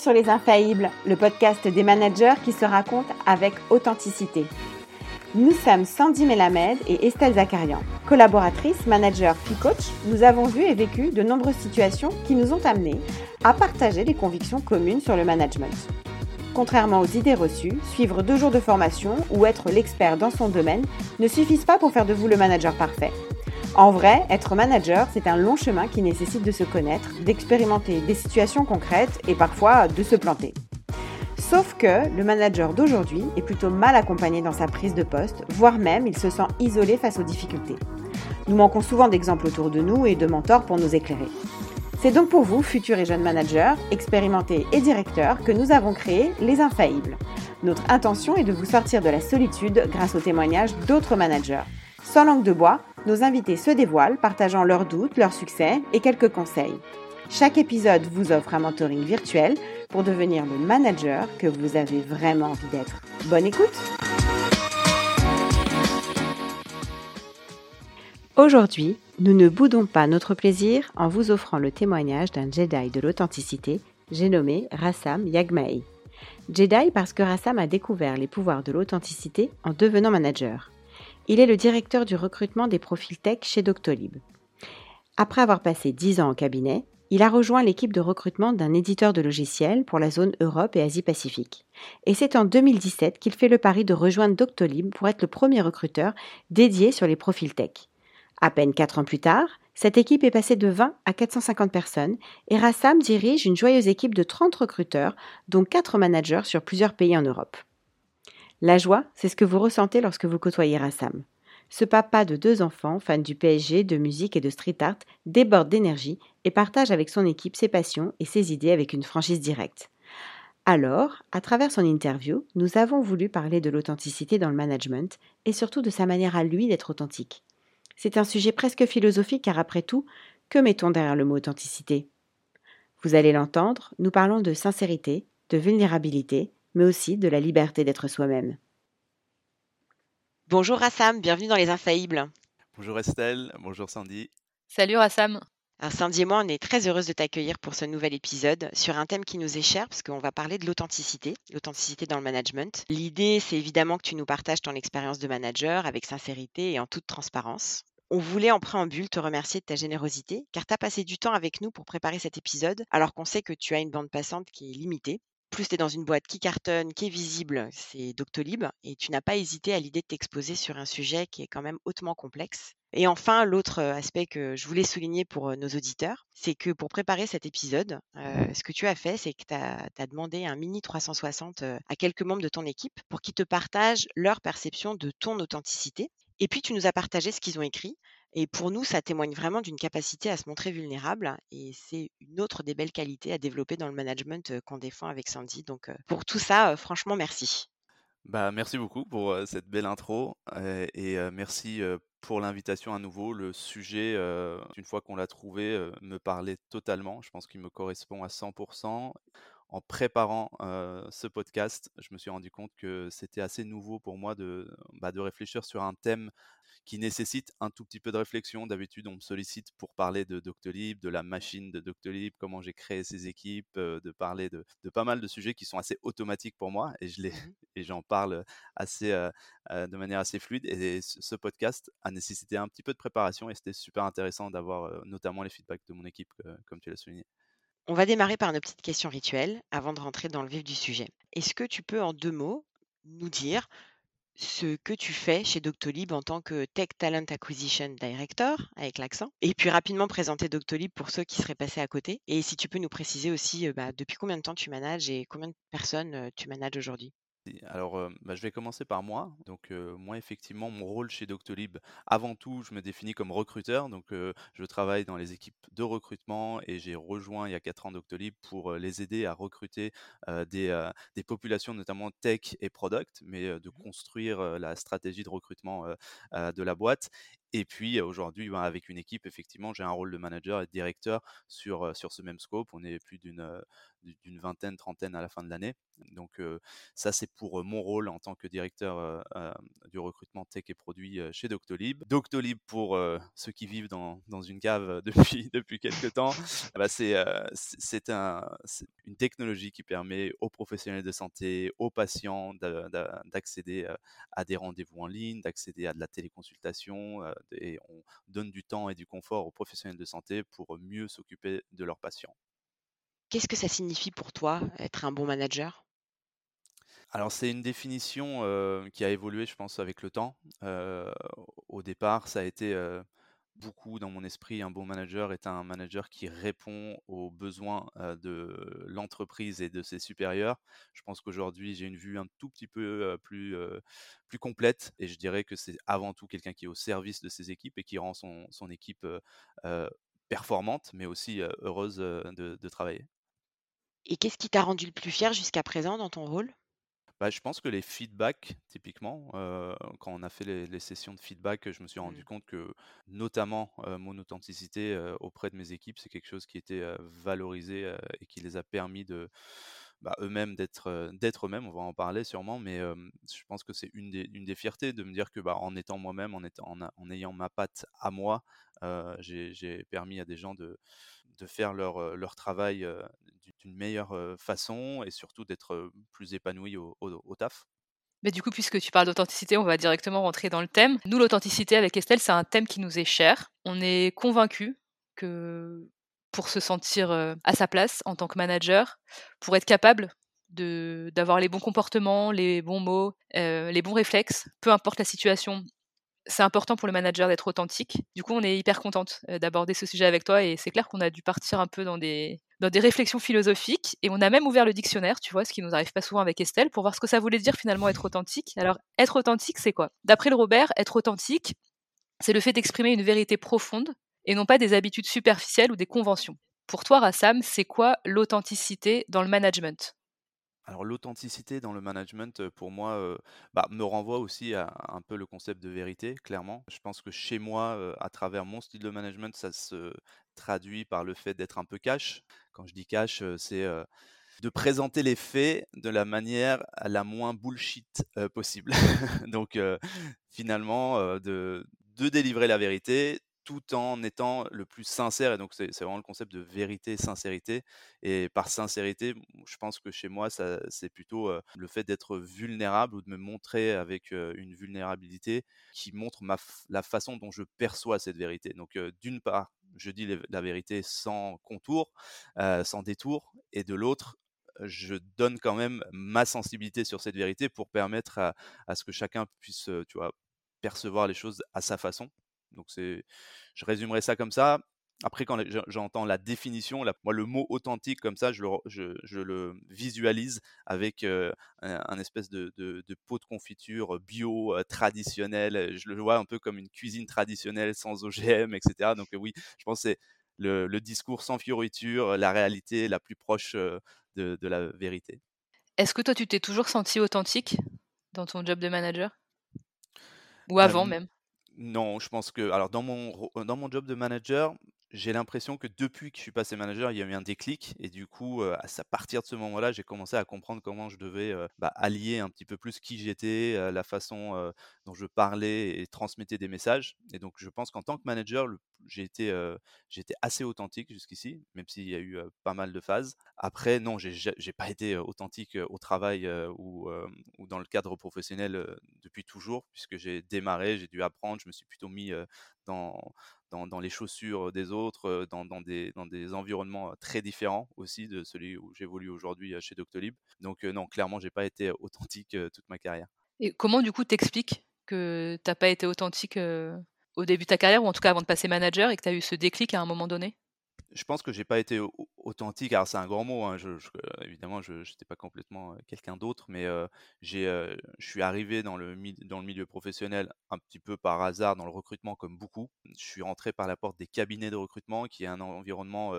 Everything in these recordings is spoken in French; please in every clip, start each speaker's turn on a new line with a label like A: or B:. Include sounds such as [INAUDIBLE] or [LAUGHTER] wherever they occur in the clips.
A: sur Les Infaillibles, le podcast des managers qui se racontent avec authenticité. Nous sommes Sandy Melamed et Estelle Zakarian. Collaboratrices, managers, puis coach, nous avons vu et vécu de nombreuses situations qui nous ont amenés à partager des convictions communes sur le management. Contrairement aux idées reçues, suivre deux jours de formation ou être l'expert dans son domaine ne suffisent pas pour faire de vous le manager parfait. En vrai, être manager, c'est un long chemin qui nécessite de se connaître, d'expérimenter des situations concrètes et parfois de se planter. Sauf que le manager d'aujourd'hui est plutôt mal accompagné dans sa prise de poste, voire même il se sent isolé face aux difficultés. Nous manquons souvent d'exemples autour de nous et de mentors pour nous éclairer. C'est donc pour vous, futurs et jeunes managers, expérimentés et directeurs, que nous avons créé Les Infaillibles. Notre intention est de vous sortir de la solitude grâce aux témoignages d'autres managers. Sans langue de bois, nos invités se dévoilent, partageant leurs doutes, leurs succès et quelques conseils. Chaque épisode vous offre un mentoring virtuel pour devenir le manager que vous avez vraiment envie d'être. Bonne écoute Aujourd'hui, nous ne boudons pas notre plaisir en vous offrant le témoignage d'un Jedi de l'authenticité, j'ai nommé Rassam Yagmai. Jedi parce que Rassam a découvert les pouvoirs de l'authenticité en devenant manager. Il est le directeur du recrutement des profils tech chez Doctolib. Après avoir passé 10 ans au cabinet, il a rejoint l'équipe de recrutement d'un éditeur de logiciels pour la zone Europe et Asie-Pacifique. Et c'est en 2017 qu'il fait le pari de rejoindre Doctolib pour être le premier recruteur dédié sur les profils tech. À peine 4 ans plus tard, cette équipe est passée de 20 à 450 personnes et Rassam dirige une joyeuse équipe de 30 recruteurs, dont 4 managers sur plusieurs pays en Europe. La joie, c'est ce que vous ressentez lorsque vous côtoyez Rassam. Ce papa de deux enfants, fan du PSG, de musique et de street art, déborde d'énergie et partage avec son équipe ses passions et ses idées avec une franchise directe. Alors, à travers son interview, nous avons voulu parler de l'authenticité dans le management et surtout de sa manière à lui d'être authentique. C'est un sujet presque philosophique car après tout, que mettons derrière le mot authenticité? Vous allez l'entendre, nous parlons de sincérité, de vulnérabilité, mais aussi de la liberté d'être soi-même. Bonjour Rassam, bienvenue dans Les Infaillibles.
B: Bonjour Estelle, bonjour Sandy.
C: Salut Rassam.
A: Alors Sandy et moi, on est très heureuse de t'accueillir pour ce nouvel épisode sur un thème qui nous est cher parce qu'on va parler de l'authenticité, l'authenticité dans le management. L'idée, c'est évidemment que tu nous partages ton expérience de manager avec sincérité et en toute transparence. On voulait en préambule te remercier de ta générosité, car tu as passé du temps avec nous pour préparer cet épisode, alors qu'on sait que tu as une bande passante qui est limitée. Plus tu es dans une boîte qui cartonne, qui est visible, c'est Doctolib, et tu n'as pas hésité à l'idée de t'exposer sur un sujet qui est quand même hautement complexe. Et enfin, l'autre aspect que je voulais souligner pour nos auditeurs, c'est que pour préparer cet épisode, ce que tu as fait, c'est que tu as, demandé un mini 360 à quelques membres de ton équipe pour qu'ils te partagent leur perception de ton authenticité et puis, tu nous as partagé ce qu'ils ont écrit. Et pour nous, ça témoigne vraiment d'une capacité à se montrer vulnérable. Et c'est une autre des belles qualités à développer dans le management qu'on défend avec Sandy. Donc, pour tout ça, franchement, merci.
B: Bah, merci beaucoup pour cette belle intro et merci pour l'invitation à nouveau. Le sujet, une fois qu'on l'a trouvé, me parlait totalement. Je pense qu'il me correspond à 100% en préparant ce podcast, je me suis rendu compte que c'était assez nouveau pour moi de, bah, de réfléchir sur un thème qui nécessite un tout petit peu de réflexion. D'habitude, on me sollicite pour parler de Doctolib, de la machine de Doctolib, comment j'ai créé ces équipes, de parler de, pas mal de sujets qui sont assez automatiques pour moi et je les mmh [LAUGHS] et j'en parle assez de manière assez fluide. Et ce podcast a nécessité un petit peu de préparation et c'était super intéressant d'avoir notamment les feedbacks de mon équipe, comme tu l'as souligné.
A: On va démarrer par nos petites questions rituelles avant de rentrer dans le vif du sujet. Est-ce que tu peux en deux mots nous dire ce que tu fais chez Doctolib en tant que Tech Talent Acquisition Director, avec l'accent, et puis rapidement présenter Doctolib pour ceux qui seraient passés à côté? Et si tu peux nous préciser aussi euh, bah, depuis combien de temps tu manages et combien de personnes euh, tu manages aujourd'hui?
B: Alors, bah, je vais commencer par moi. Donc, moi, effectivement, mon rôle chez Doctolib, avant tout, je me définis comme recruteur. Donc, je travaille dans les équipes de recrutement et j'ai rejoint il y a 4 ans Doctolib pour les aider à recruter des, des populations, notamment tech et product, mais de mmh construire la stratégie de recrutement de la boîte. Et puis aujourd'hui, ben, avec une équipe, effectivement, j'ai un rôle de manager et de directeur sur, sur ce même scope. On est plus d'une d'une vingtaine, trentaine à la fin de l'année. Donc ça, c'est pour mon rôle en tant que directeur du recrutement tech et produit chez Doctolib. Doctolib, pour ceux qui vivent dans, dans une cave [LAUGHS] depuis, depuis quelques temps, bah, c'est c'est un, une technologie qui permet aux professionnels de santé, aux patients d'accéder à des rendez-vous en ligne, d'accéder à de la téléconsultation et on donne du temps et du confort aux professionnels de santé pour mieux s'occuper de leurs patients.
D: Qu'est-ce que ça signifie pour toi, être un bon manager?
B: Alors c'est une définition, qui a évolué, je pense, avec le temps. au départ, ça a été, beaucoup dans mon esprit, un bon manager est un manager qui répond aux besoins, de l'entreprise et de ses supérieurs. Je pense qu'aujourd'hui, j'ai une vue un tout petit peu, plus, plus complète et je dirais que c'est avant tout quelqu'un qui est au service de ses équipes et qui rend son son équipe, performante, mais aussi, heureuse, de de travailler.
D: Et qu'est-ce qui t'a rendu le plus fier jusqu'à présent dans ton rôle?
B: Bah, je pense que les feedbacks, typiquement, quand on a fait les les sessions de feedback, je me suis rendu
D: Mmh.
B: compte que, notamment, mon authenticité, auprès de mes équipes, c'est quelque chose qui était, valorisé, et qui les a permis de, bah, eux-mêmes d'être, d'être eux-mêmes. On va en parler sûrement, mais, je pense que c'est une des une des fiertés de me dire que, bah, en étant moi-même, en étant en ayant ma patte à moi, j'ai permis à des gens de de faire leur, leur travail, d'une meilleure, façon et surtout d'être, plus épanouis au taf.
C: Mais du coup, puisque tu parles d'authenticité, on va directement rentrer dans le thème. Nous, l'authenticité avec Estelle, c'est un thème qui nous est cher. On est convaincus que pour se sentir, à sa place en tant que manager, pour être capable d'avoir les bons comportements, les bons mots, les bons réflexes, peu importe la situation, c'est important pour le manager d'être authentique. Du coup, on est hyper contente, heu, d'aborder ce sujet avec toi et c'est clair qu'on a dû partir un peu dans des dans des réflexions philosophiques et on a même ouvert le dictionnaire, tu vois? Ce qui nous arrive pas souvent avec Estelle, pour voir ce que ça voulait dire finalement être authentique. Alors, être authentique, c'est quoi? D'après le Robert, être authentique, c'est le fait d'exprimer une vérité profonde et non pas des habitudes superficielles ou des conventions. Pour toi, Rassam, c'est quoi l'authenticité dans le management?
B: Alors l'authenticité dans le management, pour moi, bah, me renvoie aussi à un peu le concept de vérité, clairement. Je pense que chez moi, à travers mon style de management, ça se traduit par le fait d'être un peu cash. Quand je dis cash, c'est, de présenter les faits de la manière la moins bullshit, possible. [LAUGHS] Donc, finalement, de délivrer la vérité tout en étant le plus sincère et donc c'est vraiment le concept de vérité, sincérité et par sincérité, je pense que chez moi, c'est plutôt, le fait d'être vulnérable ou de me montrer avec, une vulnérabilité qui montre ma la façon dont je perçois cette vérité. Donc, d'une part, je dis la vérité sans contour, sans détour et de l'autre, je donne quand même ma sensibilité sur cette vérité pour permettre à à ce que chacun puisse, tu vois, percevoir les choses à sa façon. Donc c'est je résumerai ça comme ça. Après quand j'entends la définition, la moi le mot authentique comme ça, je le re je je le visualise avec, heu, un un espèce de de de pot de confiture, bio, heu, traditionnel, je le vois un peu comme une cuisine traditionnelle sans OGM et cetera. Donc, heu, oui, je pense que c'est le le discours sans fioriture, la réalité la plus proche, de de la vérité.
C: Est-ce que toi, tu t'es toujours senti authentique dans ton job de manager? Ou avant même?
B: Non, je pense que alors dans mon dans mon job de manager, j'ai l'impression que depuis que je suis passé manager, il y a eu un déclic et du coup, à partir de ce moment-là, j'ai commencé à comprendre comment je devais, bah, allier un petit peu plus qui j'étais, la façon, dont je parlais et transmettais des messages et donc je pense qu'en tant que manager, j'ai été, assez authentique jusqu'ici, même s'il y a eu, pas mal de phases. Après non, j'ai ja j'ai pas été, authentique, au travail, ou, dans le cadre professionnel, depuis toujours puisque j'ai démarré, j'ai dû apprendre, je me suis plutôt mis, dans dans dans les chaussures, des autres, dans dans des dans des environnements, très différents aussi de celui où j'évolue aujourd'hui, chez Doctolib. Donc, non, clairement, j'ai pas été authentique, toute ma carrière.
C: Et comment du coup tu expliques que tu as pas été authentique, au début de ta carrière ou en tout cas avant de passer manager et que tu as eu ce déclic à un moment donné?
B: je pense que j'ai pas été authentique. Alors c'est un grand mot. Hein, je, évidemment, je n'étais pas complètement quelqu'un d'autre, mais j'ai, je suis arrivé dans le, dans le milieu professionnel un petit peu par hasard dans le recrutement, comme beaucoup. Je suis rentré par la porte des cabinets de recrutement, qui est un environnement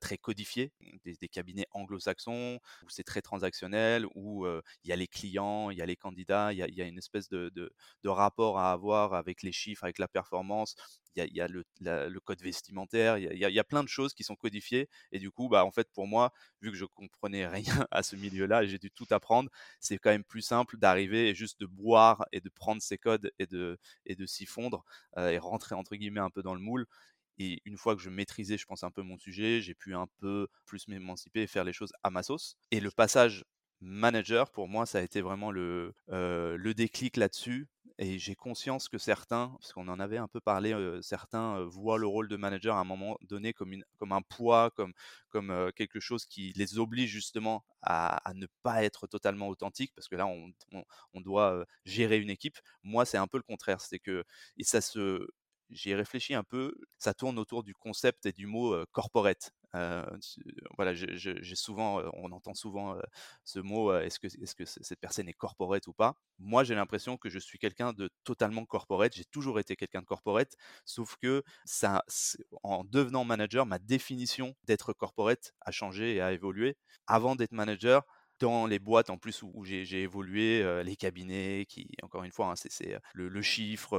B: très codifié, des, cabinets anglo-saxons où c'est très transactionnel, où il y a les clients, il y a les candidats, il y a, une espèce de, de, rapport à avoir avec les chiffres, avec la performance il y a, le, code vestimentaire, il y, a, plein de choses qui sont codifiées. Et du coup, bah, en fait, pour moi, vu que je comprenais rien à ce milieu-là j'ai dû tout apprendre, c'est quand même plus simple d'arriver et juste de boire et de prendre ces codes et de, s'y fondre et rentrer entre guillemets un peu dans le moule. Et une fois que je maîtrisais, je pense, un peu mon sujet, j'ai pu un peu plus m'émanciper et faire les choses à ma sauce. Et le passage manager, pour moi, ça a été vraiment le, le déclic là-dessus. Et j'ai conscience que certains, parce qu'on en avait un peu parlé, certains voient le rôle de manager à un moment donné comme, un poids, comme, comme quelque chose qui les oblige justement à, ne pas être totalement authentique, parce que là, on, on, doit gérer une équipe. Moi, c'est un peu le contraire. C'est que et ça se, j'ai réfléchi un peu, ça tourne autour du concept et du mot corporate. Voilà, j'ai souvent, on entend souvent ce mot. est-ce que, est-ce que cette personne est corporate ou pas? Moi, j'ai l'impression que je suis quelqu'un de totalement corporate. J'ai toujours été quelqu'un de corporate, sauf que ça, en devenant manager, ma définition d'être corporate a changé et a évolué. Avant d'être manager, dans les boîtes en plus où, j'ai évolué, les cabinets, qui, encore une fois, hein, c'est le, chiffre,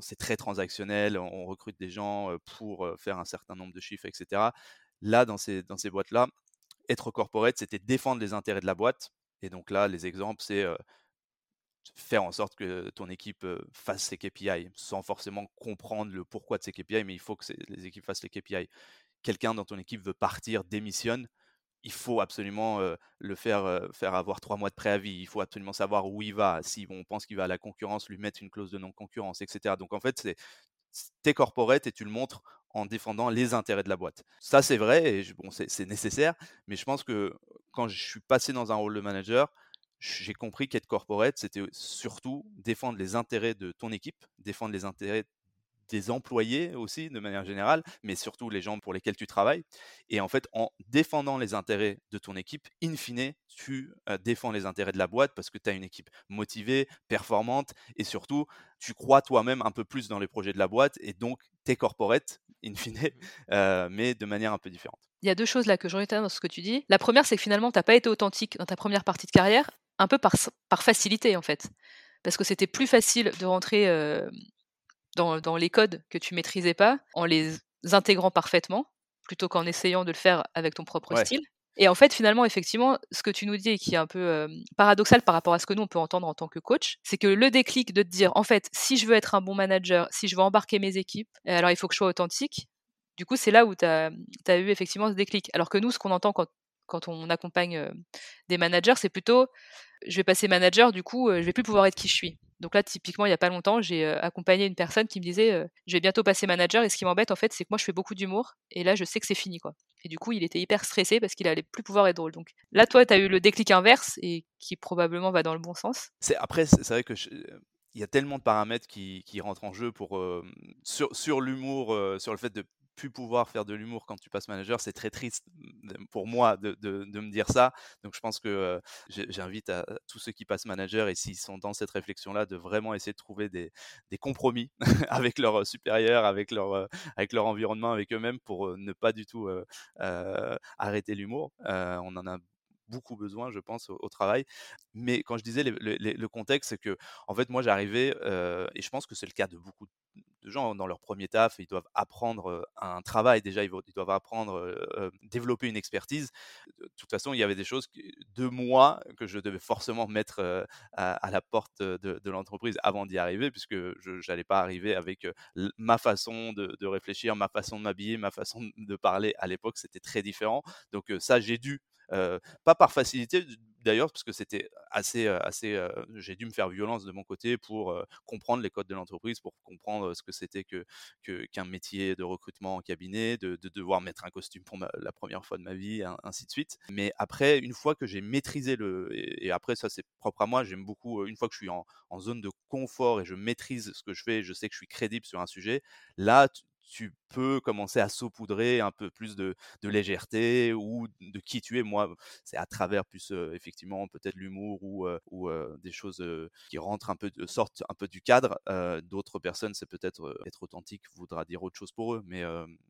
B: c'est très transactionnel, on recrute des gens pour faire un certain nombre de chiffres, etc. Là, dans ces, dans ces boîtes-là, être corporate, c'était défendre les intérêts de la boîte. Et donc là, les exemples, c'est faire en sorte que ton équipe fasse ses KPI, sans forcément comprendre le pourquoi de ses KPI, mais il faut que les équipes fassent les KPI. Quelqu'un dans ton équipe veut partir, démissionne, il faut absolument le faire, faire avoir trois mois de préavis. Il faut absolument savoir où il va. Si on pense qu'il va à la concurrence, lui mettre une clause de non-concurrence, etc. Donc en fait, c'est t'es corporate et tu le montres en défendant les intérêts de la boîte. Ça, c'est vrai et bon, c'est nécessaire, mais je pense que quand je suis passé dans un rôle de manager, j'ai compris qu'être corporate, c'était surtout défendre les intérêts de ton équipe, défendre les intérêts des employés aussi, de manière générale, mais surtout les gens pour lesquels tu travailles. Et en fait, en défendant les intérêts de ton équipe, in fine, tu défends les intérêts de la boîte parce que tu as une équipe motivée, performante, et surtout, tu crois toi-même un peu plus dans les projets de la boîte, et donc t'es corporate, in [LAUGHS] fine, mmh mais de manière un peu différente.
C: Il y a deux choses là que je retiens dans ce que tu dis. La première, c'est que finalement, tu n'as pas été authentique dans ta première partie de carrière, un peu par, par facilité en fait. Parce que c'était plus facile de rentrer dans, les codes que tu maîtrisais pas en les intégrant parfaitement plutôt qu'en essayant de le faire avec ton propre style. Et en fait, finalement, effectivement, ce que tu nous dis et qui est un peu paradoxal par rapport à ce que nous, on peut entendre en tant que coach, c'est que le déclic de te dire, en fait, si je veux être un bon manager, si je veux embarquer mes équipes, alors il faut que je sois authentique. Du coup, c'est là où tu as, as, eu effectivement ce déclic. Alors que nous, ce qu'on entend quand, quand on accompagne des managers, c'est plutôt, je vais passer manager, du coup, je vais plus pouvoir être qui je suis. Donc là, typiquement, il n'y a pas longtemps, j'ai accompagné une personne qui me disait Je vais bientôt passer manager. Et ce qui m'embête, en fait, c'est que moi, je fais beaucoup d'humour. Et là, je sais que c'est fini. quoi. Et du coup, il était hyper stressé parce qu'il allait plus pouvoir être drôle. Donc là, toi, tu as eu le déclic inverse et qui probablement va dans le bon sens.
B: Après, c'est vrai que il y a tellement de paramètres qui, rentrent en jeu pour, sur l'humour, sur le fait de plus pouvoir faire de l'humour quand tu passes manager, c'est très triste pour moi de, me dire ça. Donc je pense que j'invite à tous ceux qui passent manager et s'ils sont dans cette réflexion-là, de vraiment essayer de trouver des, compromis avec leurs [LAUGHS] supérieurs, avec leur, avec leur environnement, avec eux-mêmes pour ne pas du tout arrêter l'humour. on en a beaucoup besoin, je pense, au, travail. Mais quand je disais le contexte, c'est que, en fait, moi, j'arrivais, et je pense que c'est le cas de beaucoup de gens dans leur premier taf, ils doivent apprendre un travail déjà, ils, doivent apprendre, développer une expertise. De toute façon, il y avait des choses de moi que je devais forcément mettre à, la porte de, l'entreprise avant d'y arriver, puisque je n'allais pas arriver avec ma façon de, de réfléchir, ma façon de m'habiller, ma façon de parler. À l'époque, c'était très différent. Donc ça, j'ai dû pas par facilité d'ailleurs, parce que c'était assez, assez. j'ai dû me faire violence de mon côté pour comprendre les codes de l'entreprise, pour comprendre ce que c'était que, qu'un métier de recrutement en cabinet, de, devoir mettre un costume pour la première fois de ma vie, ainsi de suite. Mais après, une fois que j'ai maîtrisé le, et, après ça c'est propre à moi, j'aime beaucoup. Une fois que je suis en, en, zone de confort et je maîtrise ce que je fais, je sais que je suis crédible sur un sujet. Là, tu peut commencer à saupoudrer un peu plus de, légèreté ou de qui tu es. Moi, c'est à travers plus effectivement peut-être l'humour ou, ou des choses qui rentrent un peu, sortent un peu du cadre. D'autres personnes, c'est peut-être être authentique voudra dire autre chose pour eux. Mais,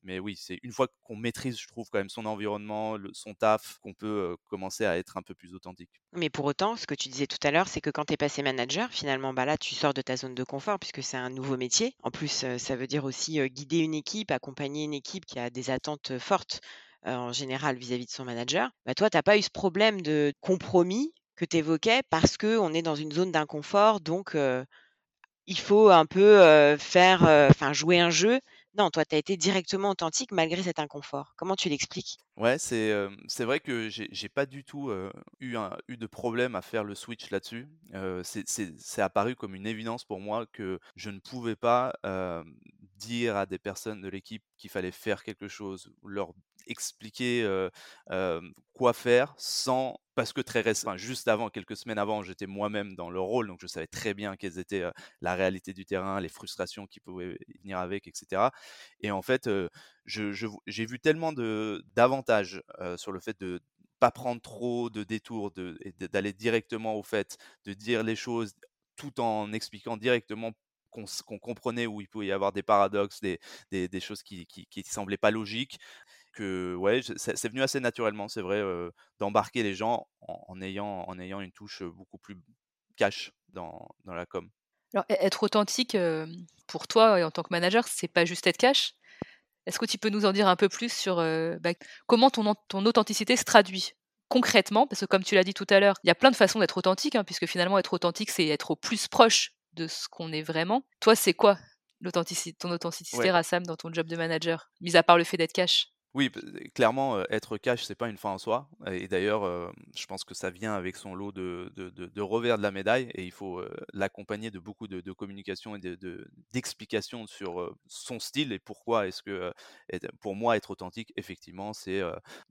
B: mais oui, c'est une fois qu'on maîtrise, je trouve, quand même son environnement, son taf, qu'on peut commencer à être un peu plus authentique.
D: Mais pour autant, ce que tu disais tout à l'heure, c'est que quand tu es passé manager, finalement, bah là, tu sors de ta zone de confort puisque c'est un nouveau métier. En plus, ça veut dire aussi guider une équipe, accompagner une équipe qui a des attentes fortes en général vis-à-vis de son manager. Bah, toi, tu n'as pas eu ce problème de compromis que tu évoquais parce qu'on est dans une zone d'inconfort, donc il faut un peu faire, jouer un jeu? Non, toi, tu as été directement authentique malgré cet inconfort. Comment tu l'expliques?
B: Ouais, c'est vrai que j'ai pas du tout eu, eu de problème à faire le switch là-dessus. c'est apparu comme une évidence pour moi que je ne pouvais pas dire à des personnes de l'équipe qu'il fallait faire quelque chose, leur expliquer quoi faire sans parce que très récemment, juste avant, quelques semaines avant, j'étais moi-même dans le rôle, donc je savais très bien quelles étaient la réalité du terrain, les frustrations qui pouvaient venir avec, etc. Et en fait, j'ai vu tellement d'avantages sur le fait de pas prendre trop de détours, d'aller directement au fait, de dire les choses tout en expliquant directement qu'on comprenait où il pouvait y avoir des paradoxes, des, des, choses qui, qui, semblaient pas logiques. Que ouais, c'est venu assez naturellement, c'est vrai, d'embarquer les gens en, ayant, en ayant une touche beaucoup plus cash dans, dans la com.
C: Alors, e-, être authentique pour toi et en tant que manager, c'est pas juste être cash? Est-ce que tu peux nous en dire un peu plus sur bah, comment ton, ton authenticité se traduit concrètement? Parce que comme tu l'as dit tout à l'heure, il y a plein de façons d'être authentique, hein, puisque finalement être authentique, c'est être au plus proche de ce qu'on est vraiment. Toi, c'est quoi l'authenticité, ton authenticité, Rassam, dans ton job de manager, mis à part le fait d'être cash?
B: Oui, clairement, être cash, c'est pas une fin en soi. Et d'ailleurs, je pense que ça vient avec son lot de, de, revers de la médaille et il faut l'accompagner de beaucoup de, communication et d'explications sur son style et pourquoi est-ce que, pour moi, être authentique, effectivement, c'est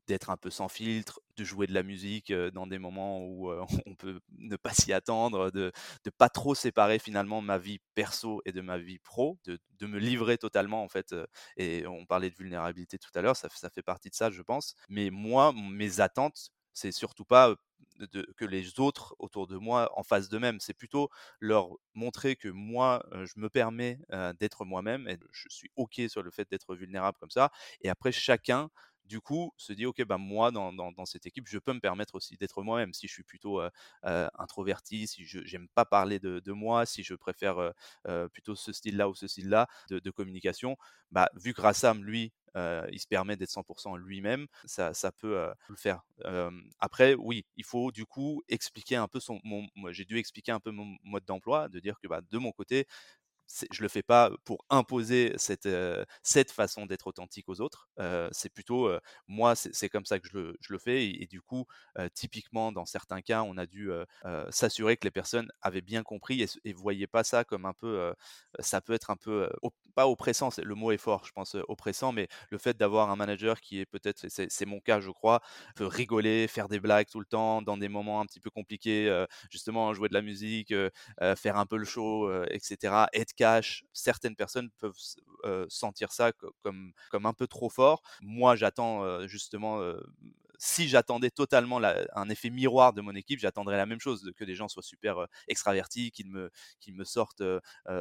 B: d'être un peu sans filtre, de jouer de la musique dans des moments où [LAUGHS] on peut ne pas s'y attendre, de ne pas trop séparer finalement ma vie perso et de ma vie pro, de, me livrer totalement en fait. Et on parlait de vulnérabilité tout à l'heure, ça ça fait partie de ça, je pense. Mais moi, mes attentes, c'est surtout pas que les autres autour de moi en fassent de même. C'est plutôt leur montrer que moi, je me permets d'être moi-même et je suis OK sur le fait d'être vulnérable comme ça. Et après, chacun du coup, se dit, OK, bah, moi, dans, cette équipe, je peux me permettre aussi d'être moi-même. Si je suis plutôt introverti, si je n'aime pas parler de, moi, si je préfère plutôt ce style-là ou ce style-là de, communication, bah, vu que Rassam, lui, il se permet d'être 100% lui-même, ça, peut le faire. après, oui, il faut du coup expliquer un peu son. Moi, j'ai dû expliquer un peu mon mode d'emploi, de dire que bah, de mon côté, je le fais pas pour imposer cette, cette façon d'être authentique aux autres. c'est plutôt, moi, c'est comme ça que je le, je le fais. Et, du coup, typiquement, dans certains cas, on a dû s'assurer que les personnes avaient bien compris et, ne voyaient pas ça comme un peu, ça peut être un peu, pas oppressant, le mot est fort, je pense, oppressant, mais le fait d'avoir un manager qui est peut-être, c'est mon cas, je crois, peut rigoler, faire des blagues tout le temps, dans des moments un petit peu compliqués, justement, jouer de la musique, faire un peu le show, etc., être cash. Certaines personnes peuvent sentir ça comme, comme un peu trop fort. Moi, j'attends justement si j'attendais totalement un effet miroir de mon équipe, j'attendrais la même chose, que des gens soient super extravertis, qu'ils me, sortent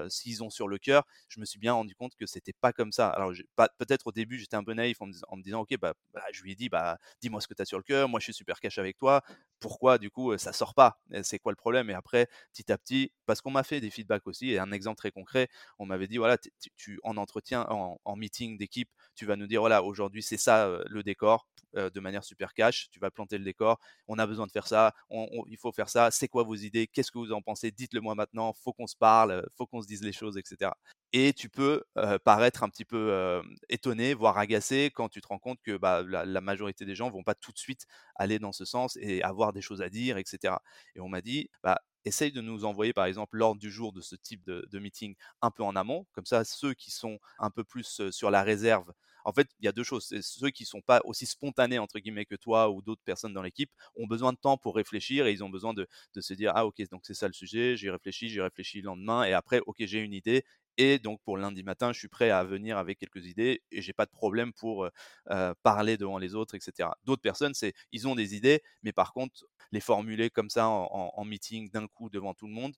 B: s'ils ont sur le cœur. Je me suis bien rendu compte que c'était pas comme ça. Alors peut-être au début j'étais un peu naïf en me, disant ok bah, bah, je lui ai dit bah dis-moi ce que tu as sur le cœur, moi je suis super cash avec toi. Pourquoi du coup ça sort pas? C'est quoi le problème? Et après petit à petit, parce qu'on m'a fait des feedbacks aussi et un exemple très concret, on m'avait dit voilà tu en entretien, en, en meeting d'équipe, tu vas nous dire voilà aujourd'hui c'est ça le décor de manière super cash, tu vas planter le décor, on a besoin de faire ça, il faut faire ça, c'est quoi vos idées, qu'est-ce que vous en pensez, dites-le moi maintenant, faut qu'on se parle, faut qu'on se dise les choses, etc. Et tu peux paraître un petit peu étonné, voire agacé quand tu te rends compte que bah, la, majorité des gens vont pas tout de suite aller dans ce sens et avoir des choses à dire, etc. Et on m'a dit, bah, essaye de nous envoyer par exemple l'ordre du jour de ce type de, meeting un peu en amont, comme ça ceux qui sont un peu plus sur la réserve en fait, il y a deux choses. Ceux qui sont pas aussi spontanés entre guillemets que toi ou d'autres personnes dans l'équipe ont besoin de temps pour réfléchir et ils ont besoin de, se dire ah ok donc c'est ça le sujet, j'y réfléchis, j'y réfléchis le lendemain et après ok j'ai une idée Et donc pour lundi matin, je suis prêt à venir avec quelques idées et j'ai pas de problème pour parler devant les autres, etc. D'autres personnes, c'est ils ont des idées, mais par contre les formuler comme ça en, meeting d'un coup devant tout le monde,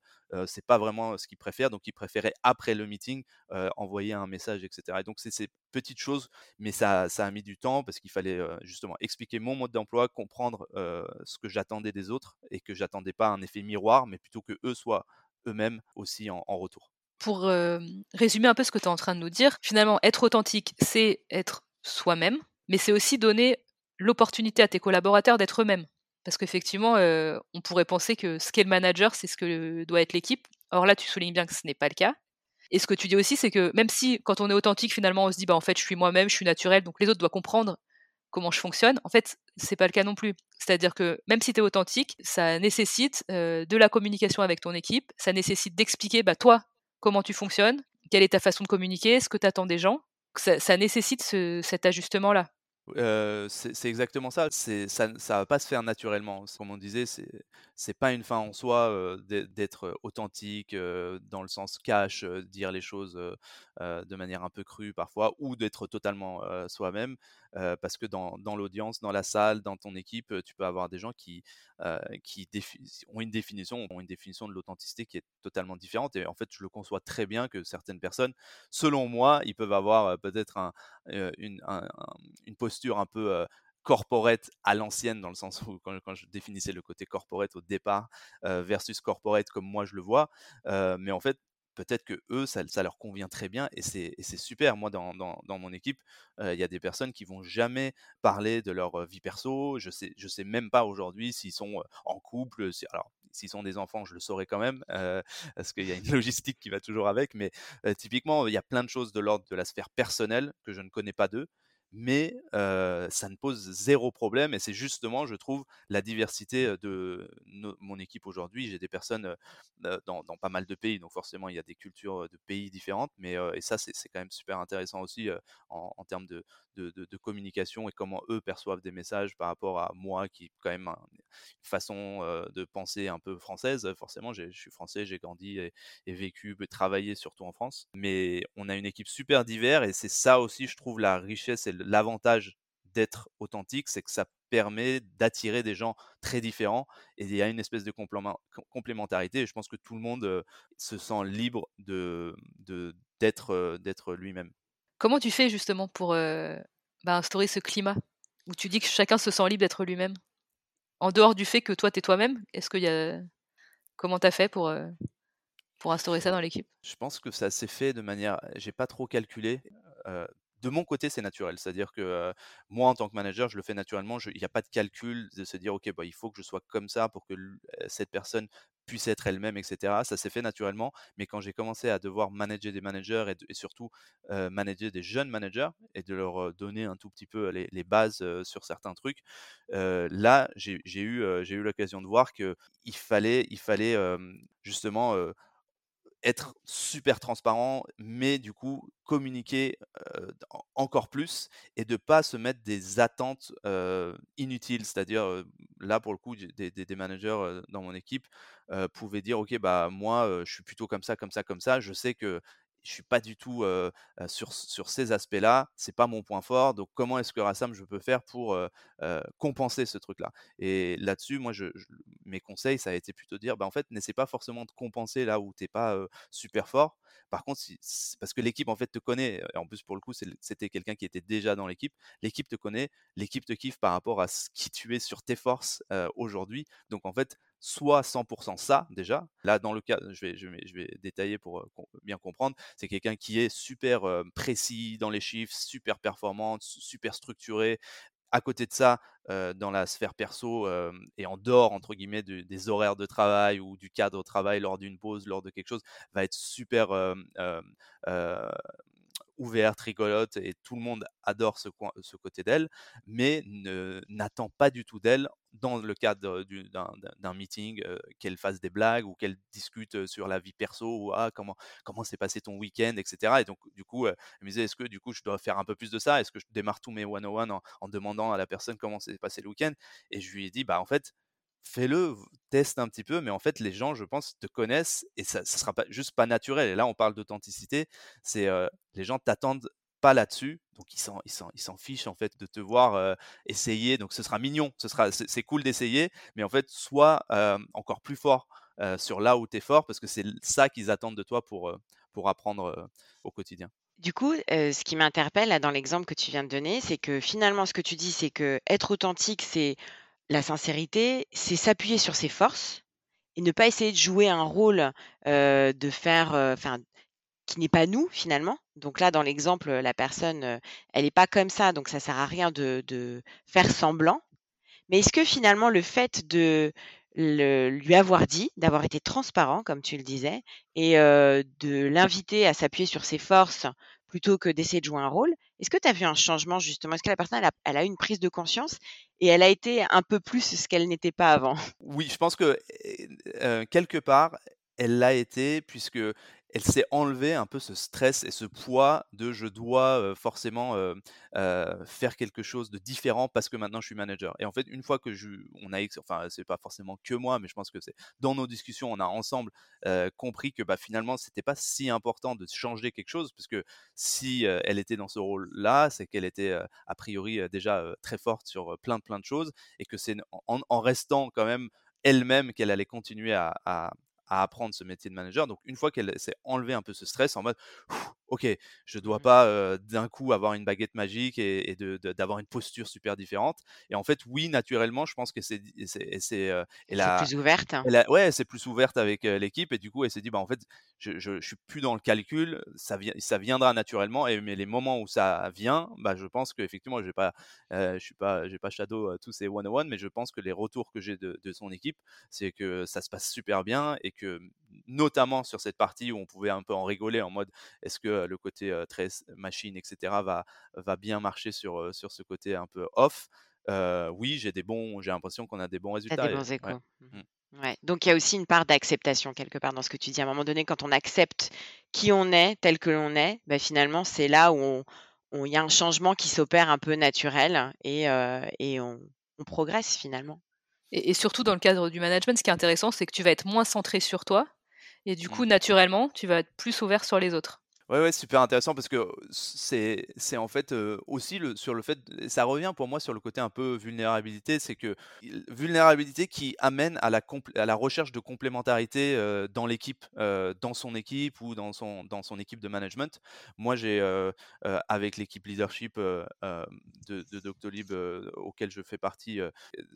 B: c'est pas vraiment ce qu'ils préfèrent. Donc ils préféraient après le meeting envoyer un message, etc. Et donc c'est ces petites choses, mais ça, ça a mis du temps parce qu'il fallait justement expliquer mon mode d'emploi, comprendre ce que j'attendais des autres et que j'attendais pas un effet miroir, mais plutôt que eux soient eux-mêmes aussi en retour
C: pour résumer un peu ce que tu es en train de nous dire, finalement, être authentique, c'est être soi-même, mais c'est aussi donner l'opportunité à tes collaborateurs d'être eux-mêmes. Parce qu'effectivement, on pourrait penser que ce qu'est le manager, c'est ce que doit être l'équipe. Or là, tu soulignes bien que ce n'est pas le cas. Et ce que tu dis aussi, c'est que même si quand on est authentique, finalement, on se dit, bah en fait, je suis moi-même, je suis naturel, donc les autres doivent comprendre comment je fonctionne. En fait, c'est pas le cas non plus. C'est-à-dire que même si tu es authentique, ça nécessite de la communication avec ton équipe, ça nécessite d'expliquer, bah toi, comment tu fonctionnes, quelle est ta façon de communiquer, ce que tu attends des gens? Ça, nécessite cet ajustement-là?
B: c'est exactement ça. Ça ne va pas se faire naturellement. Comme on disait, c'est pas une fin en soi d'être authentique dans le sens cash, dire les choses de manière un peu crue parfois, ou d'être totalement soi-même. Parce que dans, dans l'audience, dans la salle, dans ton équipe, tu peux avoir des gens qui, qui ont une définition, ont une définition de l'authenticité qui est totalement différente. Et en fait, je le conçois très bien que certaines personnes, selon moi, ils peuvent avoir peut-être un, une, une posture un peu corporate à l'ancienne, dans le sens où quand, je définissais le côté corporate au départ versus corporate comme moi je le vois, mais en fait, peut-être que eux, ça, leur convient très bien et c'est super. Moi, dans, mon équipe, il y a des personnes qui vont jamais parler de leur vie perso. Je sais, sais même pas aujourd'hui s'ils sont en couple. alors, s'ils sont des enfants, je le saurais quand même, [LAUGHS] parce qu'il y a une logistique qui va toujours avec. Mais typiquement, il y a plein de choses de l'ordre de la sphère personnelle que je ne connais pas d'eux mais ça ne pose zéro problème et c'est justement, je trouve, la diversité de mon équipe aujourd'hui. J'ai des personnes dans, pas mal de pays, donc forcément il y a des cultures de pays différentes, mais et ça c'est quand même super intéressant aussi en, termes de, communication et comment eux perçoivent des messages par rapport à moi qui quand même une façon de penser un peu française. Forcément, je suis français, j'ai grandi et, et, vécu, travaillé surtout en France, mais on a une équipe super diverse et c'est ça aussi, je trouve, la richesse et l'avantage d'être authentique, c'est que ça permet d'attirer des gens très différents et il y a une espèce de complémentarité et je pense que tout le monde se sent libre de d'être d'être lui-même.
C: Comment tu fais justement pour bah, instaurer ce climat où tu dis que chacun se sent libre d'être lui-même? En dehors du fait que toi tu es toi-même Est-ce qu'il y a comment tu as fait pour pour instaurer ça dans l'équipe?
B: Je pense que ça s'est fait de manière j'ai pas trop calculé de mon côté, c'est naturel. C'est-à-dire que moi, en tant que manager, je le fais naturellement. Il n'y a pas de calcul de se dire, OK, bah, il faut que je sois comme ça pour que cette personne puisse être elle-même, etc. Ça s'est fait naturellement. Mais quand j'ai commencé à devoir manager des managers et, surtout manager des jeunes managers et de leur donner un tout petit peu les, bases sur certains trucs, là, j'ai eu, l'occasion de voir qu'il fallait, il fallait justement être super transparent, mais du coup communiquer encore plus et de pas se mettre des attentes inutiles. C'est-à-dire, là pour le coup, des, des managers dans mon équipe pouvaient dire, ok, bah moi, je suis plutôt comme ça, comme ça, comme ça. Je sais que je suis pas du tout sur, sur ces aspects-là, c'est pas mon point fort. Donc comment est-ce que Rassam je peux faire pour compenser ce truc-là? Et là-dessus, moi, mes conseils, ça a été plutôt de dire, bah, en fait, n'essaie pas forcément de compenser là où t'es pas super fort. Par contre, parce que l'équipe en fait te connaît, et en plus pour le coup c'était quelqu'un qui était déjà dans l'équipe, l'équipe te connaît, l'équipe te kiffe par rapport à ce qui tu es sur tes forces aujourd'hui. Donc en fait, soit 100% ça déjà. Là, dans le cas, je vais, je vais, détailler pour bien comprendre, c'est quelqu'un qui est super précis dans les chiffres, super performant, super structuré. À côté de ça, dans la sphère perso et en dehors, entre guillemets, des horaires de travail ou du cadre de travail lors d'une pause, lors de quelque chose, va être super ouverte, rigolote, et tout le monde adore ce, ce côté d'elle, mais n'attend pas du tout d'elle dans le cadre d'un meeting, qu'elle fasse des blagues ou qu'elle discute sur la vie perso ou ah, comment comment s'est passé ton week-end, etc. Et donc du coup, elle me disait est-ce que du coup je dois faire un peu plus de ça? Est-ce que je démarre tous mes 101 en, en demandant à la personne comment s'est passé le week-end? Et je lui ai dit bah en fait fais-le, teste un petit peu, mais en fait, les gens, je pense, te connaissent et ça ne sera pas, juste pas naturel. Et là, on parle d'authenticité, c'est les gens t'attendent pas là-dessus, donc ils s'en, ils, s'en, fichent en fait de te voir essayer, donc ce sera mignon, ce sera, c'est, cool d'essayer, mais en fait, sois encore plus fort sur là où tu es fort, parce que c'est ça qu'ils attendent de toi pour, pour apprendre au quotidien.
D: Du coup, ce qui m'interpelle dans l'exemple que tu viens de donner, c'est que finalement, ce que tu dis, c'est que être authentique, c'est la sincérité, c'est s'appuyer sur ses forces et ne pas essayer de jouer un rôle, de faire, enfin, qui n'est pas nous finalement. Donc là, dans l'exemple, la personne, elle n'est pas comme ça, donc ça sert à rien de de faire semblant. Mais est-ce que finalement le fait de le lui avoir dit, d'avoir été transparent comme tu le disais et de l'inviter à s'appuyer sur ses forces plutôt que d'essayer de jouer un rôle, est-ce que tu as vu un changement justement? Est-ce que la personne elle a eu une prise de conscience et elle a été un peu plus ce qu'elle n'était pas avant?
B: Oui, je pense que, quelque part, elle l'a été puisque elle s'est enlevée un peu ce stress et ce poids de je dois forcément faire quelque chose de différent parce que maintenant je suis manager. Et en fait, une fois que je, on a, enfin, c'est pas forcément que moi, mais je pense que c'est dans nos discussions, on a ensemble compris que bah, finalement, c'était pas si important de changer quelque chose parce que si elle était dans ce rôle-là, c'est qu'elle était a priori déjà très forte sur plein de plein de choses et que c'est en, restant quand même elle-même qu'elle allait continuer à, à apprendre ce métier de manager. Donc une fois qu'elle s'est enlevé un peu ce stress en mode ok, je dois mmh. pas d'un coup avoir une baguette magique et, d'avoir une posture super différente. Et en fait, oui, naturellement, je pense que c'est c'est
D: elle plus ouverte.
B: Elle ouais, c'est plus ouverte avec l'équipe et du coup, elle s'est dit bah en fait, je, je, suis plus dans le calcul, ça vient, ça viendra naturellement. Et mais les moments où ça vient, bah je pense qu'effectivement, je vais pas, je suis pas, j'ai pas shadow tous ces one on one, mais je pense que les retours que j'ai de, de son équipe, c'est que ça se passe super bien et que notamment sur cette partie où on pouvait un peu en rigoler en mode est-ce que le côté très machine, etc., va, va bien marcher sur, sur ce côté un peu off. oui, j'ai des bons, j'ai l'impression qu'on a des bons résultats.
D: des bons échos. Mmh. Mmh. Donc il y a aussi une part d'acceptation quelque part dans ce que tu dis. À un moment donné, quand on accepte qui on est, tel que l'on est, bah, finalement c'est là où il y a un changement qui s'opère un peu naturel et, et on, progresse finalement.
C: Et, et, surtout dans le cadre du management, ce qui est intéressant, c'est que tu vas être moins centré sur toi et du coup, mmh. naturellement, tu vas être plus ouvert sur les autres.
B: Ouais, ouais, super intéressant parce que c'est, c'est en fait aussi le, sur le fait, ça revient pour moi sur le côté un peu vulnérabilité, c'est que vulnérabilité qui amène à la, à la recherche de complémentarité dans l'équipe, dans son équipe ou dans son, dans son équipe de management. Moi, j'ai, avec l'équipe leadership de, de Doctolib auquel je fais partie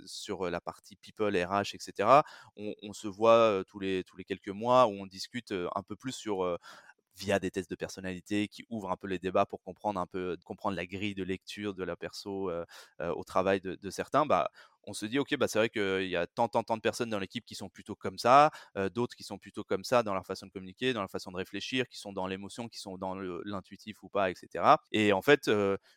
B: sur la partie people, RH, etc., on, on se voit tous, les, tous les quelques mois où on discute un peu plus sur via des tests de personnalité qui ouvrent un peu les débats pour comprendre un peu, comprendre la grille de lecture de la perso au travail de, certains, bah, on se dit ok bah c'est vrai qu'il y a tant tant tant de personnes dans l'équipe qui sont plutôt comme ça, d'autres qui sont plutôt comme ça dans leur façon de communiquer, dans leur façon de réfléchir, qui sont dans l'émotion, qui sont dans l'intuitif ou pas, etc. Et en fait,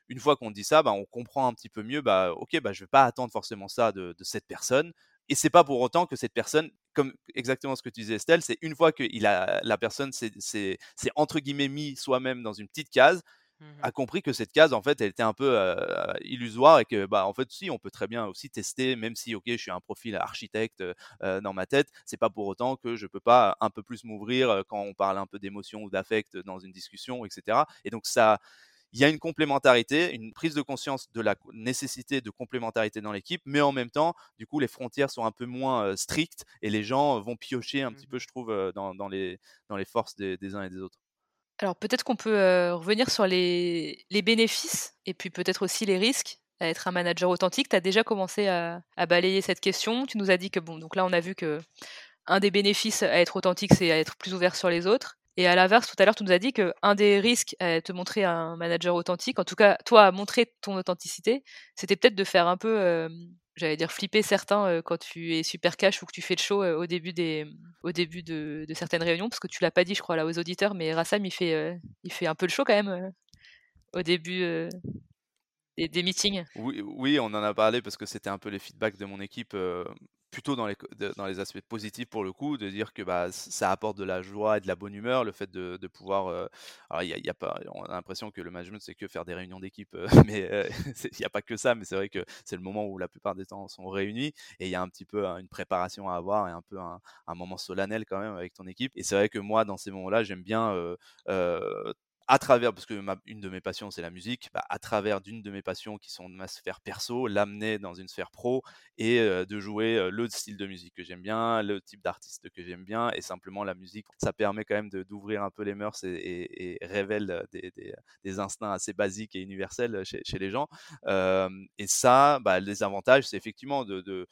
B: une fois qu'on dit ça, bah, on comprend un petit peu mieux, bah ok bah je vais pas attendre forcément ça de cette personne, et c'est pas pour autant que cette personne, comme exactement ce que tu disais Estelle, c'est une fois que il a, la personne s'est entre guillemets mis soi-même dans une petite case, mmh a compris que cette case en fait elle était un peu illusoire et que bah en fait si on peut très bien aussi tester même si ok je suis un profil architecte dans ma tête c'est pas pour autant que je peux pas un peu plus m'ouvrir quand on parle un peu d'émotion ou d'affect dans une discussion etc et donc ça il y a une complémentarité, une prise de conscience de la nécessité de complémentarité dans l'équipe, mais en même temps, du coup, les frontières sont un peu moins strictes et les gens vont piocher un petit mmh peu, je trouve, dans, les, dans les forces des, uns et des autres.
C: Alors peut-être qu'on peut, revenir sur les, bénéfices et puis peut-être aussi les risques à être un manager authentique. Tu as déjà commencé à, à, balayer cette question. Tu nous as dit que, bon, donc là, on a vu que un des bénéfices à être authentique, c'est à être plus ouvert sur les autres. Et à l'inverse, tout à l'heure, tu nous as dit qu'un des risques à te montrer un manager authentique, en tout cas, toi, à montrer ton authenticité, c'était peut-être de faire un peu, j'allais dire, flipper certains quand tu es super cash ou que tu fais le show au début, des, au début de, certaines réunions, parce que tu l'as pas dit, je crois, là, aux auditeurs, mais Rassam, il fait, il fait un peu le show quand même au début des, des, meetings.
B: Oui, oui, on en a parlé parce que c'était un peu les feedbacks de mon équipe plutôt dans les, dans les aspects positifs pour le coup, de dire que bah, ça apporte de la joie et de la bonne humeur, le fait de, de pouvoir. Euh, alors, y a, y a, pas, on a l'impression que le management, c'est que faire des réunions d'équipe, euh, [LAUGHS] mais euh, [LAUGHS] il n'y a pas que ça, mais c'est vrai que c'est le moment où la plupart des temps sont réunis et il y a un petit peu hein, une préparation à avoir et un peu un, un, moment solennel quand même avec ton équipe. Et c'est vrai que moi, dans ces moments-là, j'aime bien à travers, parce que une de mes passions c'est la musique, bah, à travers d'une de mes passions qui sont de ma sphère perso, l'amener dans une sphère pro et de jouer le style de musique que j'aime bien, le type d'artiste que j'aime bien et simplement la musique, ça permet quand même d'ouvrir un peu les mœurs et, révèle des, des, instincts assez basiques et universels chez, les gens. et ça, bah, les avantages, c'est effectivement de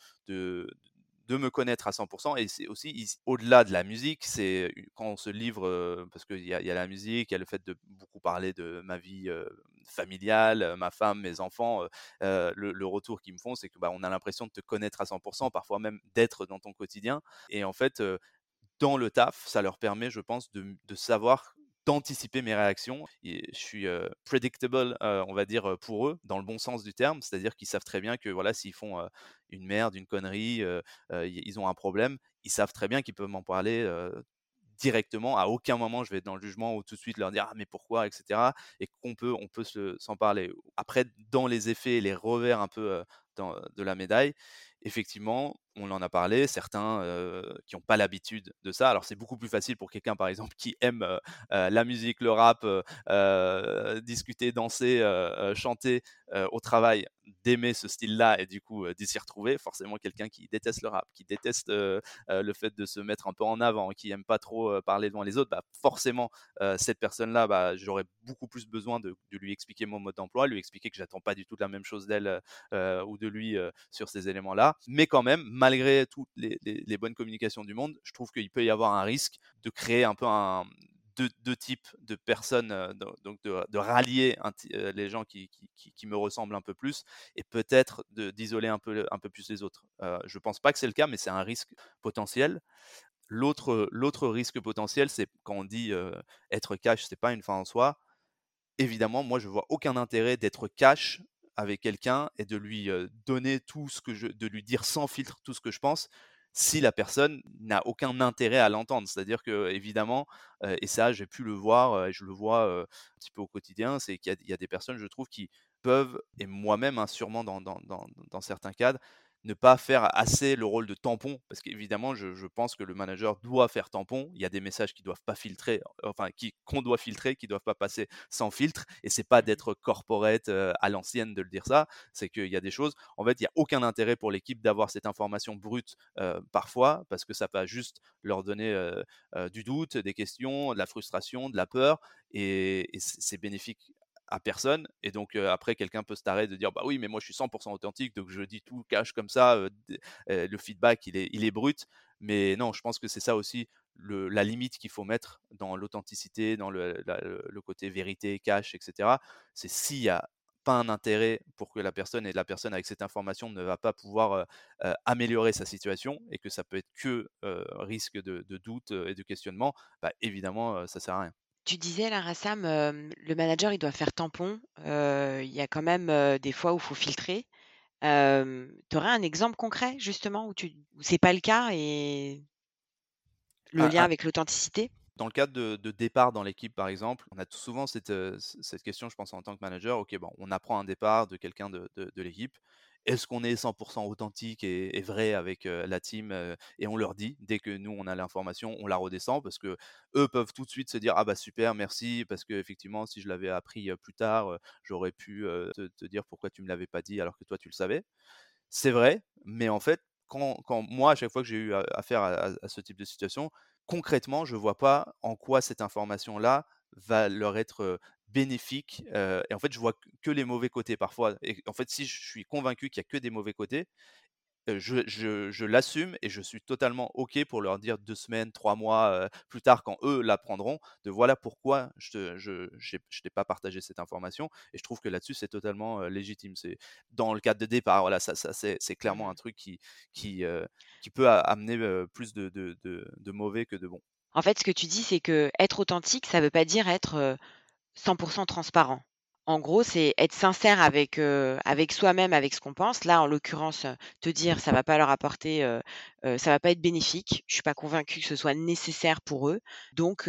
B: de me connaître à 100%. Et c'est aussi au-delà de la musique, c'est quand on se livre, parce qu'il y, a, y a la musique, il y a le fait de beaucoup parler de ma vie familiale, ma femme, mes enfants. le, retour qu'ils me font, c'est que bah, on a l'impression de te connaître à 100%, parfois même d'être dans ton quotidien. Et en fait, dans le taf, ça leur permet, je pense, de, de savoir d'anticiper mes réactions. Je suis predictable, on va dire, pour eux, dans le bon sens du terme, c'est-à-dire qu'ils savent très bien que voilà, s'ils font une merde, une connerie, ils ont un problème, ils savent très bien qu'ils peuvent m'en parler directement. À aucun moment, je vais être dans le jugement ou tout de suite leur dire ah, mais pourquoi, etc. Et qu'on peut, on peut s'en parler. Après, dans les effets et les revers un peu de la médaille, effectivement, on en a parlé, certains qui n'ont pas l'habitude de ça. Alors c'est beaucoup plus facile pour quelqu'un, par exemple, qui aime la musique, le rap, discuter, danser, chanter au travail, d'aimer ce style-là et du coup d'y s'y retrouver. Forcément, quelqu'un qui déteste le rap, qui déteste le fait de se mettre un peu en avant, qui n'aime pas trop parler devant les autres, bah, forcément, cette personne-là, bah, j'aurais beaucoup plus besoin de, lui expliquer mon mode d'emploi, lui expliquer que j'attends pas du tout la même chose d'elle ou de lui sur ces éléments-là. Mais quand même, malgré toutes les, bonnes communications du monde, je trouve qu'il peut y avoir un risque de créer un peu deux, types de personnes, euh, donc de, rallier euh, les gens qui, me ressemblent un peu plus et peut-être d'isoler un peu, un peu plus les autres. Euh, je ne pense pas que c'est le cas, mais c'est un risque potentiel. L'autre, l'autre risque potentiel, c'est quand on dit être cash, c'est pas une fin en soi. Évidemment, moi, je vois aucun intérêt d'être cash avec quelqu'un et de lui donner tout ce que je, de lui dire sans filtre tout ce que je pense si la personne n'a aucun intérêt à l'entendre. C'est-à-dire que, évidemment, et ça, j'ai pu le voir, et je le vois un petit peu au quotidien, c'est qu'il y, a des personnes, je trouve, qui peuvent, et moi-même, hein, sûrement dans, dans, certains cadres, ne pas faire assez le rôle de tampon, parce qu'évidemment, je, pense que le manager doit faire tampon. Il y a des messages qui doivent pas filtrer, enfin, qui, qu'on doit filtrer, qui doivent pas passer sans filtre. Et c'est pas d'être corporate à l'ancienne de le dire ça. C'est qu'il y a des choses. En fait, il y a aucun intérêt pour l'équipe d'avoir cette information brute parfois, parce que ça va juste leur donner du doute, des questions, de la frustration, de la peur. et c'est bénéfique à personne. Et donc après, quelqu'un peut se tarrer de dire bah oui, mais moi je suis 100% authentique, donc je dis tout cache comme ça. le feedback, il est, il est brut. Mais non, je pense que c'est ça aussi le, la limite qu'il faut mettre dans l'authenticité, dans le, le, côté vérité, cache, etc. C'est s'il y a pas un intérêt pour que la personne et la personne avec cette information ne va pas pouvoir améliorer sa situation et que ça peut être que risque de, de, doute et de questionnement, bah, évidemment, ça sert à rien.
D: Tu disais là, Rassam, le manager, il doit faire tampon. il y a quand même, des fois où il faut filtrer. tu aurais un exemple concret justement où tu c'est pas le cas et le ah, lien ah. avec l'authenticité?
B: Dans le cadre de, départ dans l'équipe, par exemple, on a souvent cette, cette question, je pense, en tant que manager. Ok, bon, on apprend un départ de quelqu'un de, de l'équipe est-ce qu'on est 100% authentique et, vrai avec la team et on leur dit dès que nous on a l'information on la redescend parce que eux peuvent tout de suite se dire ah bah super merci parce que effectivement si je l'avais appris plus tard j'aurais pu te, dire pourquoi tu me l'avais pas dit alors que toi tu le savais c'est vrai mais en fait quand, moi à chaque fois que j'ai eu affaire à, à, ce type de situation concrètement je vois pas en quoi cette information là va leur être bénéfique. et en fait, je vois que les mauvais côtés parfois. Et en fait, si je suis convaincu qu'il n'y a que des mauvais côtés, je, je, l'assume et je suis totalement OK pour leur dire deux semaines, trois mois plus tard, quand eux l'apprendront, de voilà pourquoi je ne je, je, t'ai pas partagé cette information. Et je trouve que là-dessus, c'est totalement légitime. C'est dans le cadre de départ, voilà, ça, ça c'est clairement un truc qui, qui, qui peut amener plus de, de, de, de, mauvais que de bon.
D: En fait, ce que tu dis, c'est que être authentique, ça ne veut pas dire être 100% transparent. En gros, c'est être sincère avec, heu, avec soi-même, avec ce qu'on pense. Là, en l'occurrence, heu, te dire: «Ça va pas leur apporter, heu heu, ça va pas être bénéfique. Je suis pas convaincue que ce soit nécessaire pour eux, donc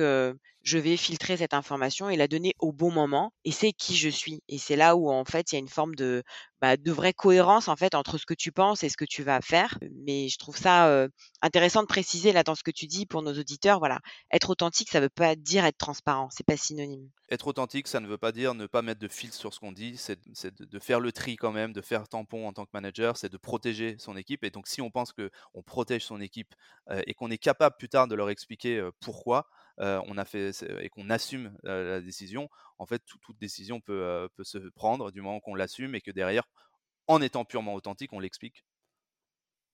D: je vais filtrer cette information et la donner au bon moment et c'est qui je suis» et c'est là où, en fait, il y a une forme de, bah, de vraie cohérence, en fait, entre ce que tu penses et ce que tu vas faire. Mais je trouve ça, intéressant de préciser, là, dans ce que tu dis pour nos auditeurs, voilà, être authentique, ça veut pas dire être transparent, c'est pas synonyme.
B: Être authentique, ça ne veut pas dire ne pas mettre de filtre sur ce qu'on dit, c'est de faire le tri quand même, de faire tampon en tant que manager, c'est de protéger son équipe et donc si on pense qu'on protège son équipe, et qu'on est capable plus tard de leur expliquer, pourquoi, on a fait et qu'on assume, heu, la décision, en fait, toute décision peut, heu, peut se prendre du moment qu'on l'assume et que derrière, en étant purement authentique, on l'explique.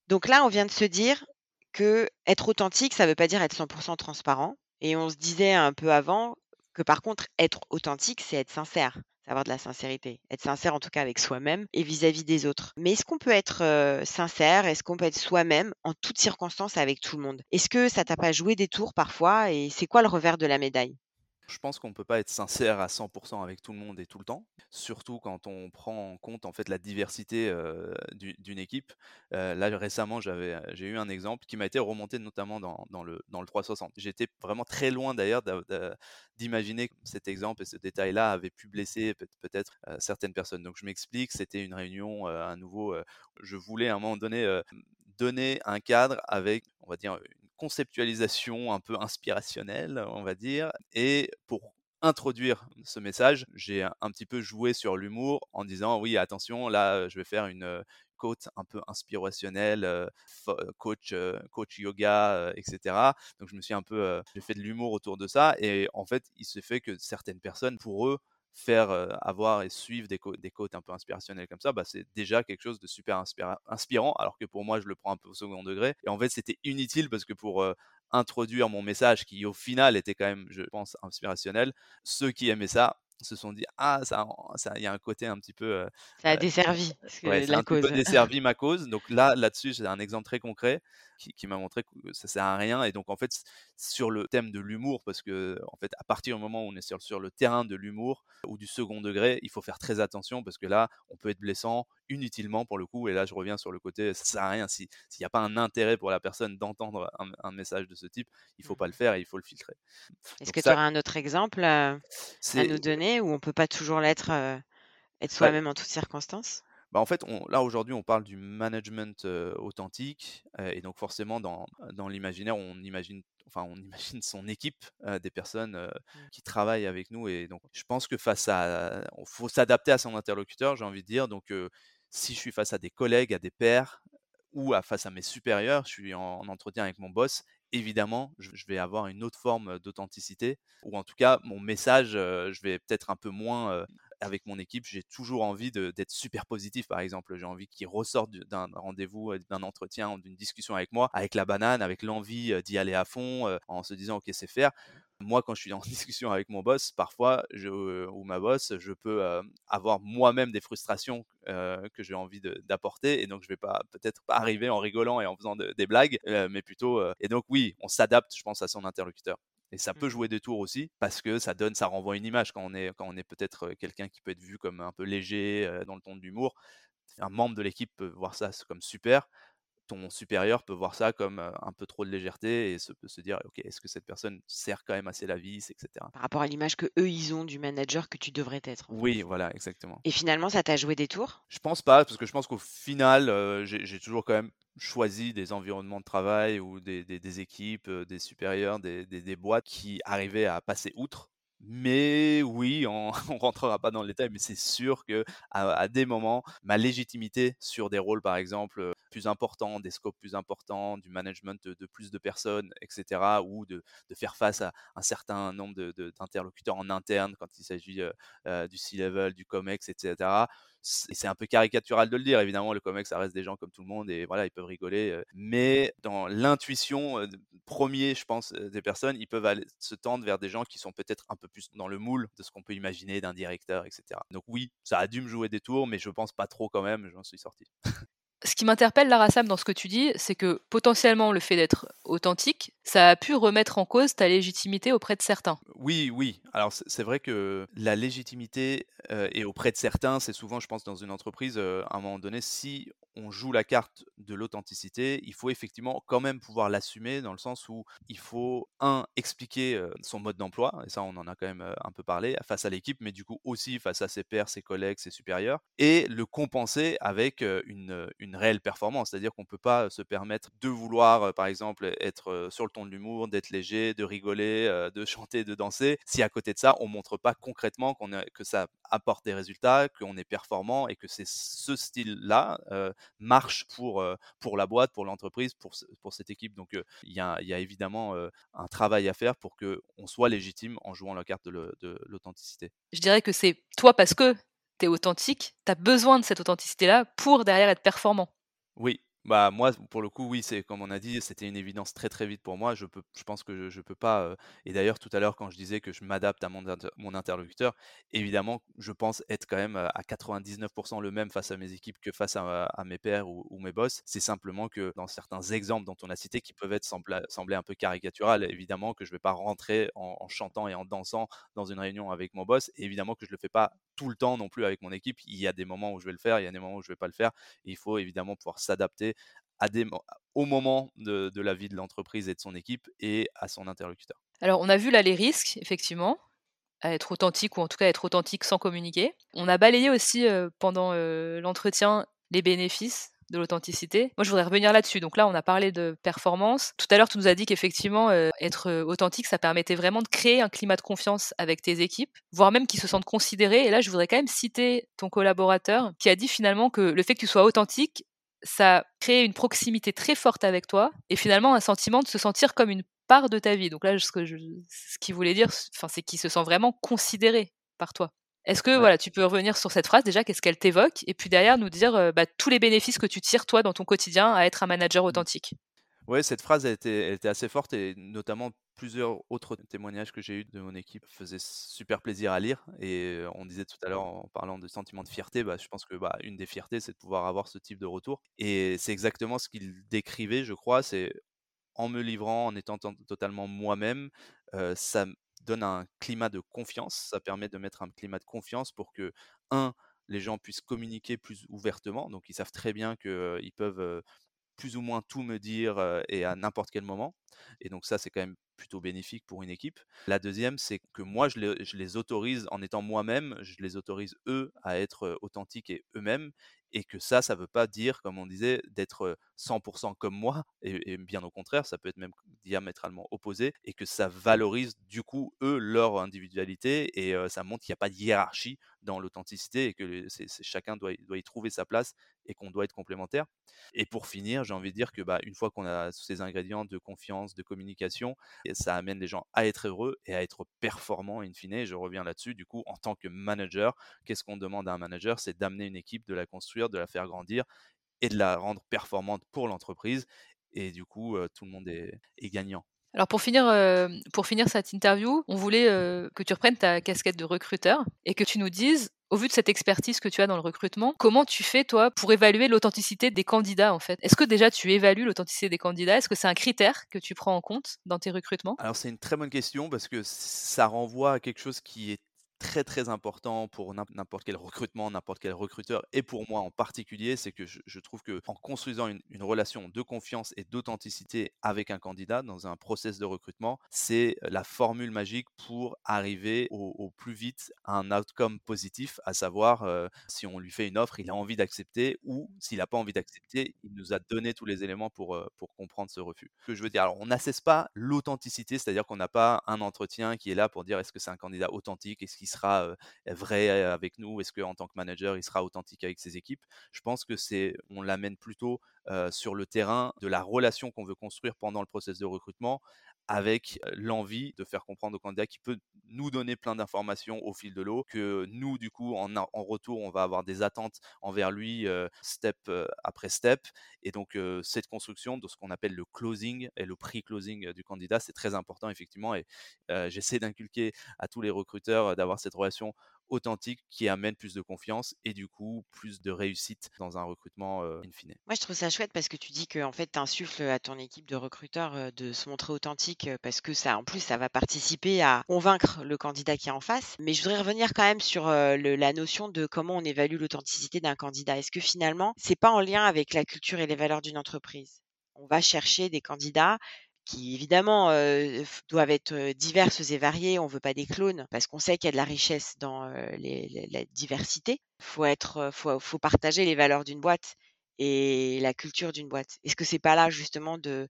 D: Donc là, on vient de se dire que être authentique, ça veut pas dire être 100% transparent et on se disait un peu avant que par contre être authentique, c'est être sincère, avoir de la sincérité. Être sincère en tout cas avec soi-même et vis-à-vis des autres. Mais est-ce qu'on peut être, sincère? Est-ce qu'on peut être soi-même en toutes circonstances avec tout le monde? Est-ce que ça t'a pas joué des tours parfois? Et c'est quoi le revers de la médaille?
B: Je pense qu'on ne peut pas être sincère à 100% avec tout le monde et tout le temps, surtout quand on prend en compte en fait la diversité du- d'une équipe. Là récemment, j'ai eu un exemple qui m'a été remonté notamment dans, dans le, dans le 360. J'étais vraiment très loin d'ailleurs d'a- d'a- d'imaginer que cet exemple et ce détail-là avait pu blesser peut- peut-être certaines personnes. Donc je m'explique, c'était une réunion à nouveau. je voulais à un moment donné donner un cadre avec, on va dire, une conceptualisation un peu inspirationnelle, on va dire. Et pour introduire ce message, j'ai un petit peu joué sur l'humour en disant oui, attention, là, je vais faire une quote un peu inspirationnelle, coach, coach yoga, etc. Donc je me suis un peu, j'ai fait de l'humour autour de ça. Et en fait, il se fait que certaines personnes, pour eux, faire euh, avoir et suivre des, des quotes un peu inspirationnelles comme ça, bah, c'est déjà quelque chose de super inspira- inspirant, alors que pour moi, je le prends un peu au second degré. Et en fait, c'était inutile parce que pour euh, introduire mon message, qui au final était quand même, je pense, inspirationnel, ceux qui aimaient ça se sont dit ah ça ça il y a un côté un petit peu euh,
D: Ça a desservi
B: Ouais,
D: la
B: un petit peu
D: cause.
B: desservi ma cause. Donc là, là-dessus, c'est un exemple très concret qui, qui m'a montré que ça sert à rien. Et donc, en fait, sur le thème de l'humour, parce que, en fait, à partir du moment où on est sur, sur le terrain de l'humour ou du second degré, il faut faire très attention parce que là, on peut être blessant inutilement pour le coup. Et là, je reviens sur le côté, ça sert à rien. Si- S'il n'y a pas un intérêt pour la personne d'entendre un, un message de ce type, il faut pas le
D: Mmh
B: faire et il faut le filtrer.
D: Est-ce que tu aurais un autre exemple, heu, à nous donner où on peut pas toujours l'être, heu, être
B: bah,
D: soi-même en toutes circonstances?
B: Bah, en fait, on là, aujourd'hui, on parle du management, authentique, et donc forcément dans dans l'imaginaire, on imagine enfin, on [LAUGHS] imagine son équipe, des personnes,
D: Mmh.
B: qui travaillent avec nous et donc je pense que face à on faut s'adapter à son interlocuteur, j'ai envie de dire donc si je suis face à des collègues, à des pairs ou à face à mes supérieurs, je suis en en entretien avec mon boss, évidemment, je vais avoir une autre forme, d'authenticité ou en tout cas mon message, je vais peut-être un peu moins, avec mon équipe, j'ai toujours envie d'être super positif, par exemple. J'ai envie qu'ils ressortent du- d'un rendez-vous, euh, d'un entretien, d'une discussion avec moi, avec la banane, avec l'envie euh, d'y aller à fond, euh, en se disant, OK, c'est faire. Moi, quand je suis en [LAUGHS] discussion avec mon boss, parfois, ou ma boss, je peux avoir moi-même des frustrations que j'ai envie d'apporter. Et donc, je vais pas peut-être pas arriver en rigolant et en faisant de- des blagues, mais plutôt. et donc, oui, on s'adapte, je pense, à son interlocuteur. Et ça peut
D: Mmh
B: jouer des tours aussi parce que ça donne, ça renvoie une image quand on est, quand on est peut-être quelqu'un qui peut être vu comme un peu léger euh, dans le ton de l'humour. Un membre de l'équipe peut voir ça comme super. Ton supérieur peut voir ça comme un peu trop de légèreté et se, peut se dire, ok, est-ce que cette personne sert quand même assez la vis, etc.
D: Par rapport à l'image que eux ils ont du manager que tu devrais être.
B: Oui, voilà, exactement.
D: Et finalement, ça t'a joué des tours?
B: Je pense pas, parce que je pense qu'au final, euh, j'ai toujours quand même choisi des environnements de travail ou des, des- des équipes, des supérieurs, des, des- boîtes qui arrivaient à passer outre. Mais oui, on, [LAUGHS] on rentrera pas dans le détail, mais c'est sûr que à, à des moments, ma légitimité sur des rôles, par exemple, plus importants, des scopes plus importants, du management de, plus de personnes, etc., ou de, faire face à un certain nombre d'interlocuteurs en interne quand il s'agit euh, euh, du C-level, du COMEX, etc c'est un peu caricatural de le dire, évidemment, le comex, ça reste des gens comme tout le monde et voilà, ils peuvent rigoler. euh, Mais dans l'intuition premier, je pense, des personnes, ils peuvent se tendre vers des gens qui sont peut-être un peu plus dans le moule de ce qu'on peut imaginer d'un directeur, etc. Donc oui, ça a dû me jouer des tours, mais je pense pas trop quand même, j'en suis sorti. [LAUGHS]
C: Ce qui m'interpelle, Lara Sam, dans ce que tu dis, c'est que potentiellement le fait d'être authentique, ça a pu remettre en cause ta légitimité auprès de certains.
B: Oui, oui. Alors c'est vrai que la légitimité euh, et auprès de certains, c'est souvent, je pense, dans une entreprise, euh, à un moment donné, si on joue la carte de l'authenticité, il faut effectivement quand même pouvoir l'assumer dans le sens où il faut, un, expliquer euh, son mode d'emploi, et ça on en a quand même euh, un peu parlé, face à l'équipe, mais du coup aussi face à ses pairs, ses collègues, ses supérieurs, et le compenser avec une, une réelle performance, c'est-à-dire qu'on ne peut pas se permettre de vouloir, par exemple, être sur le ton de l'humour, d'être léger, de rigoler, de [LAUGHS] chanter, de danser, si à côté de ça, on montre pas concrètement qu'on que ça apporte des résultats, qu'on est performant et que c'est ce style-là marche pour, pour la boîte, pour l'entreprise, pour, pour cette équipe. Donc il y, a, y, a, évidemment un travail à faire pour qu'on soit légitime en jouant la carte de l'authenticité.
C: Je dirais que c'est toi parce que tu es authentique, tu as besoin de cette authenticité-là pour derrière être performant.
B: Oui, bah moi, pour le coup, oui, c'est comme on a dit, c'était une évidence très très vite pour moi. Je peux, je pense que je, ne peux pas. et d'ailleurs, tout à l'heure, quand je disais que je m'adapte à mon, mon interlocuteur, évidemment, je pense être quand même à 99% le même face à mes équipes que face à, mes pairs ou, mes boss. C'est simplement que dans certains exemples dont on a cité, qui peuvent être sembler un peu caricatural, évidemment que je vais pas rentrer en, chantant et en dansant dans une réunion avec mon boss. Et évidemment que je le fais pas tout le temps non plus avec mon équipe. Il y a des moments où je vais le faire, il y a des moments où je vais pas le faire. Il faut évidemment pouvoir s'adapter au moment de, la vie de l'entreprise et de son équipe et à son interlocuteur.
C: Alors, on a vu là les risques, effectivement, à être authentique ou en tout cas être authentique sans communiquer. On a balayé aussi pendant l'entretien les bénéfices de l'authenticité. Moi, je voudrais revenir là-dessus. Donc là, on a parlé de performance. Tout à l'heure, tu nous as dit qu'effectivement, euh, être euh, authentique, ça permettait vraiment de créer un climat de confiance avec tes équipes, voire même qu'ils se sentent considérés. Et là, je voudrais quand même citer ton collaborateur qui a dit finalement que le fait que tu sois authentique, ça crée une proximité très forte avec toi et finalement un sentiment de se sentir comme une part de ta vie. Donc là, ce que je, ce qu'il voulait dire, c'est qu'il se sent vraiment considéré par toi. Est-ce que voilà, tu peux revenir sur cette phrase déjà, qu'est-ce qu'elle t'évoque, et puis derrière nous dire bah, tous les bénéfices que tu tires toi dans ton quotidien à être un manager mmh. authentique?
B: Oui, cette phrase elle était, assez forte et notamment plusieurs autres témoignages que j'ai eus de mon équipe faisaient super plaisir à lire. Et on disait tout à l'heure en parlant de sentiment de fierté, bah, je pense que bah, une des fiertés, c'est de pouvoir avoir ce type de retour. Et c'est exactement ce qu'il décrivait, je crois. C'est en me livrant, en étant totalement moi-même, ça donne un climat de confiance. Ça permet de mettre un climat de confiance pour que, un, les gens puissent communiquer plus ouvertement. Donc, ils savent très bien qu'ils peuvent plus ou moins tout me dire et à n'importe quel moment. Et donc, ça, c'est quand même plutôt bénéfique pour une équipe. La deuxième, c'est que moi, je les, autorise, en étant moi-même, je les autorise eux à être authentiques et eux-mêmes et que ça, ça ne veut pas dire, comme on disait, d'être 100% comme moi, et, bien au contraire, ça peut être même diamétralement opposé, et que ça valorise du coup, eux, leur individualité, et ça montre qu'il n'y a pas de hiérarchie dans l'authenticité, et que chacun doit, doit y trouver sa place, et qu'on doit être complémentaire. Et pour finir, j'ai envie de dire que bah, une fois qu'on a ces ingrédients de confiance, de communication, ça amène les gens à être heureux et à être performants in fine. je reviens là-dessus, du coup, en tant que manager, qu'est-ce qu'on demande à un manager? C'est d'amener une équipe, de la construire, de la faire grandir et de la rendre performante pour l'entreprise. Et du coup, tout le monde est, gagnant.
C: Alors pour finir, pour finir cette interview, on voulait que tu reprennes ta casquette de recruteur et que tu nous dises au vu de cette expertise que tu as dans le recrutement, comment tu fais, toi, pour évaluer l'authenticité des candidats, en fait? Est-ce que déjà tu évalues l'authenticité des candidats? Est-ce que c'est un critère que tu prends en compte dans tes recrutements?
B: Alors, c'est une très bonne question parce que ça renvoie à quelque chose qui est très très important pour n'importe quel recrutement, n'importe quel recruteur, et pour moi en particulier, c'est que je, trouve que en construisant une, relation de confiance et d'authenticité avec un candidat dans un process de recrutement, c'est la formule magique pour arriver au, plus vite à un outcome positif, à savoir euh, si on lui fait une offre, il a envie d'accepter, ou s'il n'a pas envie d'accepter, il nous a donné tous les éléments pour, euh, pour comprendre ce refus. Ce que je veux dire, alors on n'assesse pas l'authenticité, c'est-à-dire qu'on n'a pas un entretien qui est là pour dire est-ce que c'est un candidat authentique, est-ce qu'il sera vrai avec nous? Est-ce qu'en tant que manager, il sera authentique avec ses équipes? Je pense que c'est, on l'amène plutôt sur le terrain de la relation qu'on veut construire pendant le processus de recrutement avec l'envie de faire comprendre au candidat qui peut nous donner plein d'informations au fil de l'eau, que nous, du coup, en, en, retour, on va avoir des attentes envers lui, step après step. Et donc, cette construction de ce qu'on appelle le closing et le pre-closing du candidat, c'est très important, effectivement. Et j'essaie d'inculquer à tous les recruteurs d'avoir cette relation authentique qui amène plus de confiance et du coup plus de réussite dans un recrutement in fine.
D: Moi, je trouve ça chouette parce que tu dis que en fait, tu insuffles à ton équipe de recruteurs de se montrer authentique parce que ça, en plus, ça va participer à convaincre le candidat qui est en face. Mais je voudrais revenir quand même sur la notion de comment on évalue l'authenticité d'un candidat. Est-ce que finalement, c'est pas en lien avec la culture et les valeurs d'une entreprise? On va chercher des candidats qui évidemment doivent être diverses et variées. On veut pas des clones parce qu'on sait qu'il y a de la richesse dans la diversité. Faut être, faut, faut partager les valeurs d'une boîte et la culture d'une boîte. Est-ce que c'est pas là justement de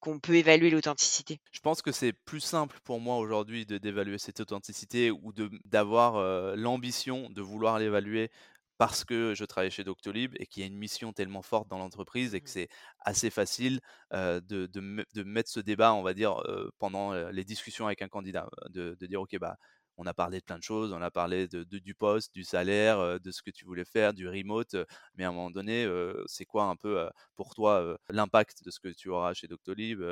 D: qu'on peut évaluer l'authenticité?
B: Je pense que c'est plus simple pour moi aujourd'hui d'évaluer cette authenticité ou d'avoir l'ambition de vouloir l'évaluer parce que je travaille chez Doctolib et qu'il y a une mission tellement forte dans l'entreprise et que mmh. c'est assez facile de, de, mettre ce débat, on va dire, pendant les discussions avec un candidat, de, dire, OK, bah, on a parlé de plein de choses, on a parlé de, du poste, du salaire, de ce que tu voulais faire, du remote, mais à un moment donné, c'est quoi un peu pour toi l'impact de ce que tu auras chez Doctolib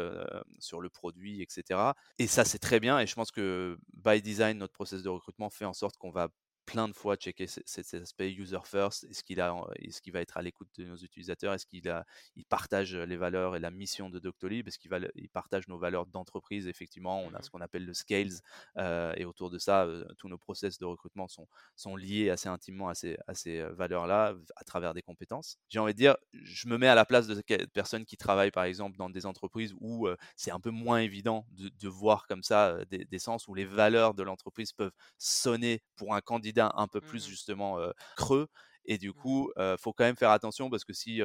B: sur le produit, etc. Et ça, c'est très bien, et je pense que by design, notre process de recrutement fait en sorte qu'on va plein de fois checker cet aspect user first. Est-ce qu'il a, est-ce qu'il va être à l'écoute de nos utilisateurs Est-ce qu'il a, il partage les valeurs et la mission de Doctolib Est-ce qu'il va, il partage nos valeurs d'entreprise Effectivement, on a mmh ce qu'on appelle le scales et autour de ça, tous nos process de recrutement sont, sont liés assez intimement à ces, à ces valeurs-là à travers des compétences. J'ai envie de dire, je me mets à la place de personnes qui travaillent par exemple dans des entreprises où c'est un peu moins évident de, voir comme ça des, des sens où les valeurs de l'entreprise peuvent sonner pour un candidat un peu plus mmh justement creux et du mmh coup, il faut quand même faire attention parce que si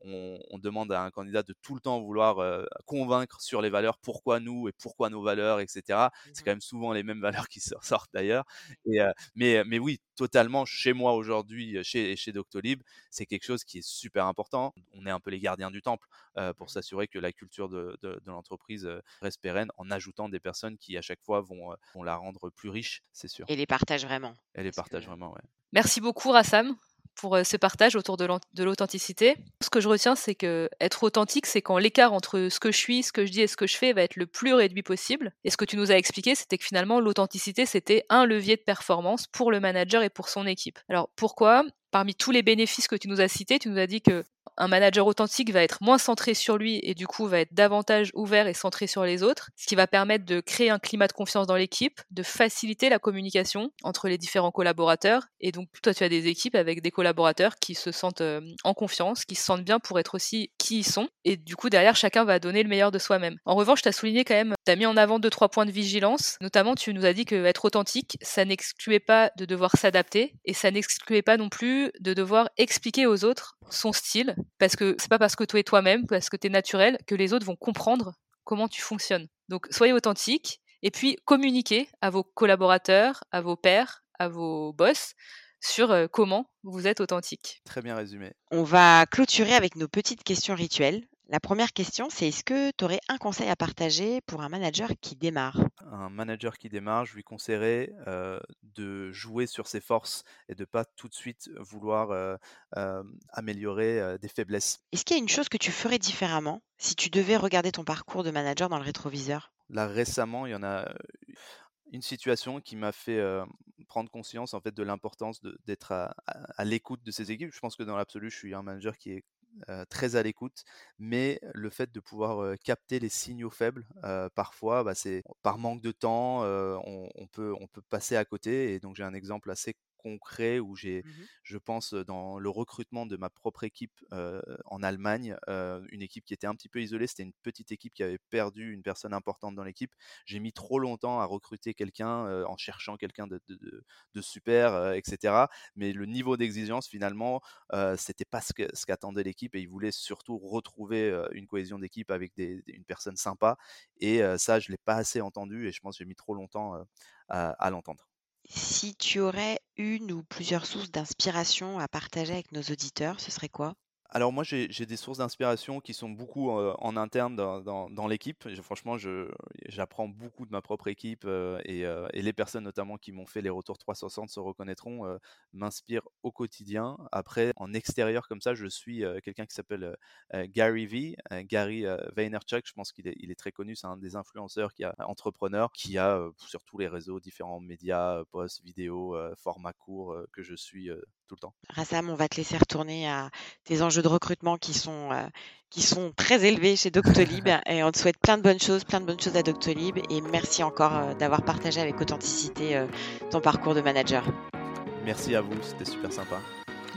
B: on, demande à un candidat de tout le temps vouloir convaincre sur les valeurs, pourquoi nous et pourquoi nos valeurs, etc., c'est quand même souvent les mêmes [LAUGHS] valeurs qui sortent d'ailleurs. mais, mais oui, totalement, chez moi aujourd'hui, chez, chez Doctolib, c'est quelque chose qui est super important. On est un peu les gardiens du temple pour mmh. s'assurer que la culture de, de, l'entreprise reste pérenne en ajoutant des personnes qui, à chaque fois, vont, vont la rendre plus riche, c'est sûr.
D: Et les partagent vraiment.
B: Et les partagent vraiment, ouais.
C: Merci beaucoup, Rassam pour ce partage autour de l'authenticité. Ce que je retiens, c'est que être authentique, c'est quand l'écart entre ce que je suis, ce que je dis et ce que je fais va être le plus réduit possible. Et ce que tu nous as expliqué, c'était que finalement, l'authenticité, c'était un levier de performance pour le manager et pour son équipe. Alors pourquoi? Parmi tous les bénéfices que tu nous as cités, tu nous as dit que un manager authentique va être moins centré sur lui et du coup va être davantage ouvert et centré sur les autres, ce qui va permettre de créer un climat de confiance dans l'équipe, de faciliter la communication entre les différents collaborateurs. Et donc toi tu as des équipes avec des collaborateurs qui se sentent euh, en confiance, qui se sentent bien pour être aussi qui ils sont. Et du coup derrière chacun va donner le meilleur de soi-même. En revanche, tu as souligné quand même, tu as mis en avant deux trois points de vigilance. Notamment tu nous as dit que être authentique, ça n'excluait pas de devoir s'adapter et ça n'excluait pas non plus de devoir expliquer aux autres son style, parce que c'est pas parce que toi es toi-même, parce que tu es naturel, que les autres vont comprendre comment tu fonctionnes. Donc soyez authentique et puis communiquez à vos collaborateurs, à vos pairs, à vos boss sur comment vous êtes authentique.
B: Très bien résumé.
D: On va clôturer avec nos petites questions rituelles. La première question, c'est est-ce que tu aurais un conseil à partager pour un manager qui démarre?
B: Un manager qui démarre, je lui conseillerais de jouer sur ses forces et de pas tout de suite vouloir améliorer des faiblesses.
D: Est-ce qu'il y a une chose que tu ferais différemment si tu devais regarder ton parcours de manager dans le rétroviseur?
B: Là récemment, il y en a une situation qui m'a fait prendre conscience en fait de l'importance d'être à, à l'écoute de ses équipes. Je pense que dans l'absolu, je suis un manager qui est très à l'écoute, mais le fait de pouvoir capter les signaux faibles, parfois, bah, c'est par manque de temps, on, peut, on peut passer à côté. Et donc j'ai un exemple assez concret où j'ai, mmh je pense, dans le recrutement de ma propre équipe en Allemagne, une équipe qui était un petit peu isolée. C'était une petite équipe qui avait perdu une personne importante dans l'équipe. J'ai mis trop longtemps à recruter quelqu'un en cherchant quelqu'un de, de, super, etc. Mais le niveau d'exigence, finalement, c'était pas ce, ce qu'attendait l'équipe et ils voulaient surtout retrouver une cohésion d'équipe avec des, une personne sympa. Et ça, je l'ai pas assez entendu et je pense que j'ai mis trop longtemps à l'entendre.
D: Si tu aurais une ou plusieurs sources d'inspiration à partager avec nos auditeurs, ce serait quoi?
B: Alors moi j'ai des sources d'inspiration qui sont beaucoup en interne dans, l'équipe. Franchement, j'apprends beaucoup de ma propre équipe et, les personnes notamment qui m'ont fait les retours 360 se reconnaîtront, m'inspirent au quotidien. Après, en extérieur comme ça, je suis quelqu'un qui s'appelle Gary V, Gary Vaynerchuk. Je pense qu'il est, il est, très connu, c'est un des influenceurs qui a entrepreneur, qui a sur tous les réseaux, différents médias, posts, vidéos, formats courts que je suis tout le temps.
D: Rassam, on va te laisser retourner à tes enjeux de recrutement qui sont, euh, qui sont très élevés chez Doctolib [LAUGHS] et on te souhaite plein de bonnes choses, plein de bonnes choses à Doctolib et merci encore euh, d'avoir partagé avec authenticité euh, ton parcours de manager.
B: Merci à vous, c'était super sympa.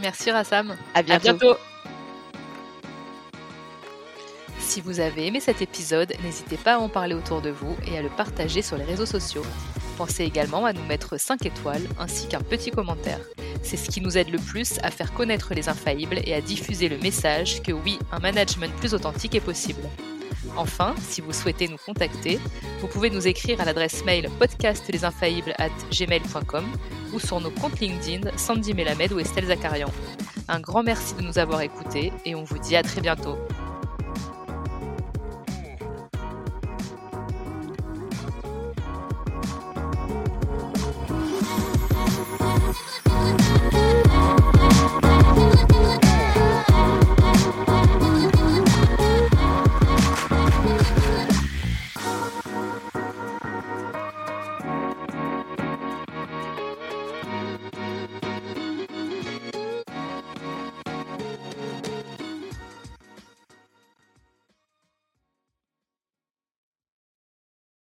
C: Merci Rassam.
D: À bientôt.
C: Si vous avez aimé cet épisode, n'hésitez pas à en parler autour de vous et à le partager sur les réseaux sociaux. Pensez également à nous mettre 5 étoiles ainsi qu'un petit commentaire. C'est ce qui nous aide le plus à faire connaître les infaillibles et à diffuser le message que oui, un management plus authentique est possible. Enfin, si vous souhaitez nous contacter, vous pouvez nous écrire à l'adresse mail podcastlesiinfaillibles@gmail.com ou sur nos comptes LinkedIn Sandy Melamed ou Estelle Zakarian. Un grand merci de nous avoir écoutés et on vous dit à très bientôt.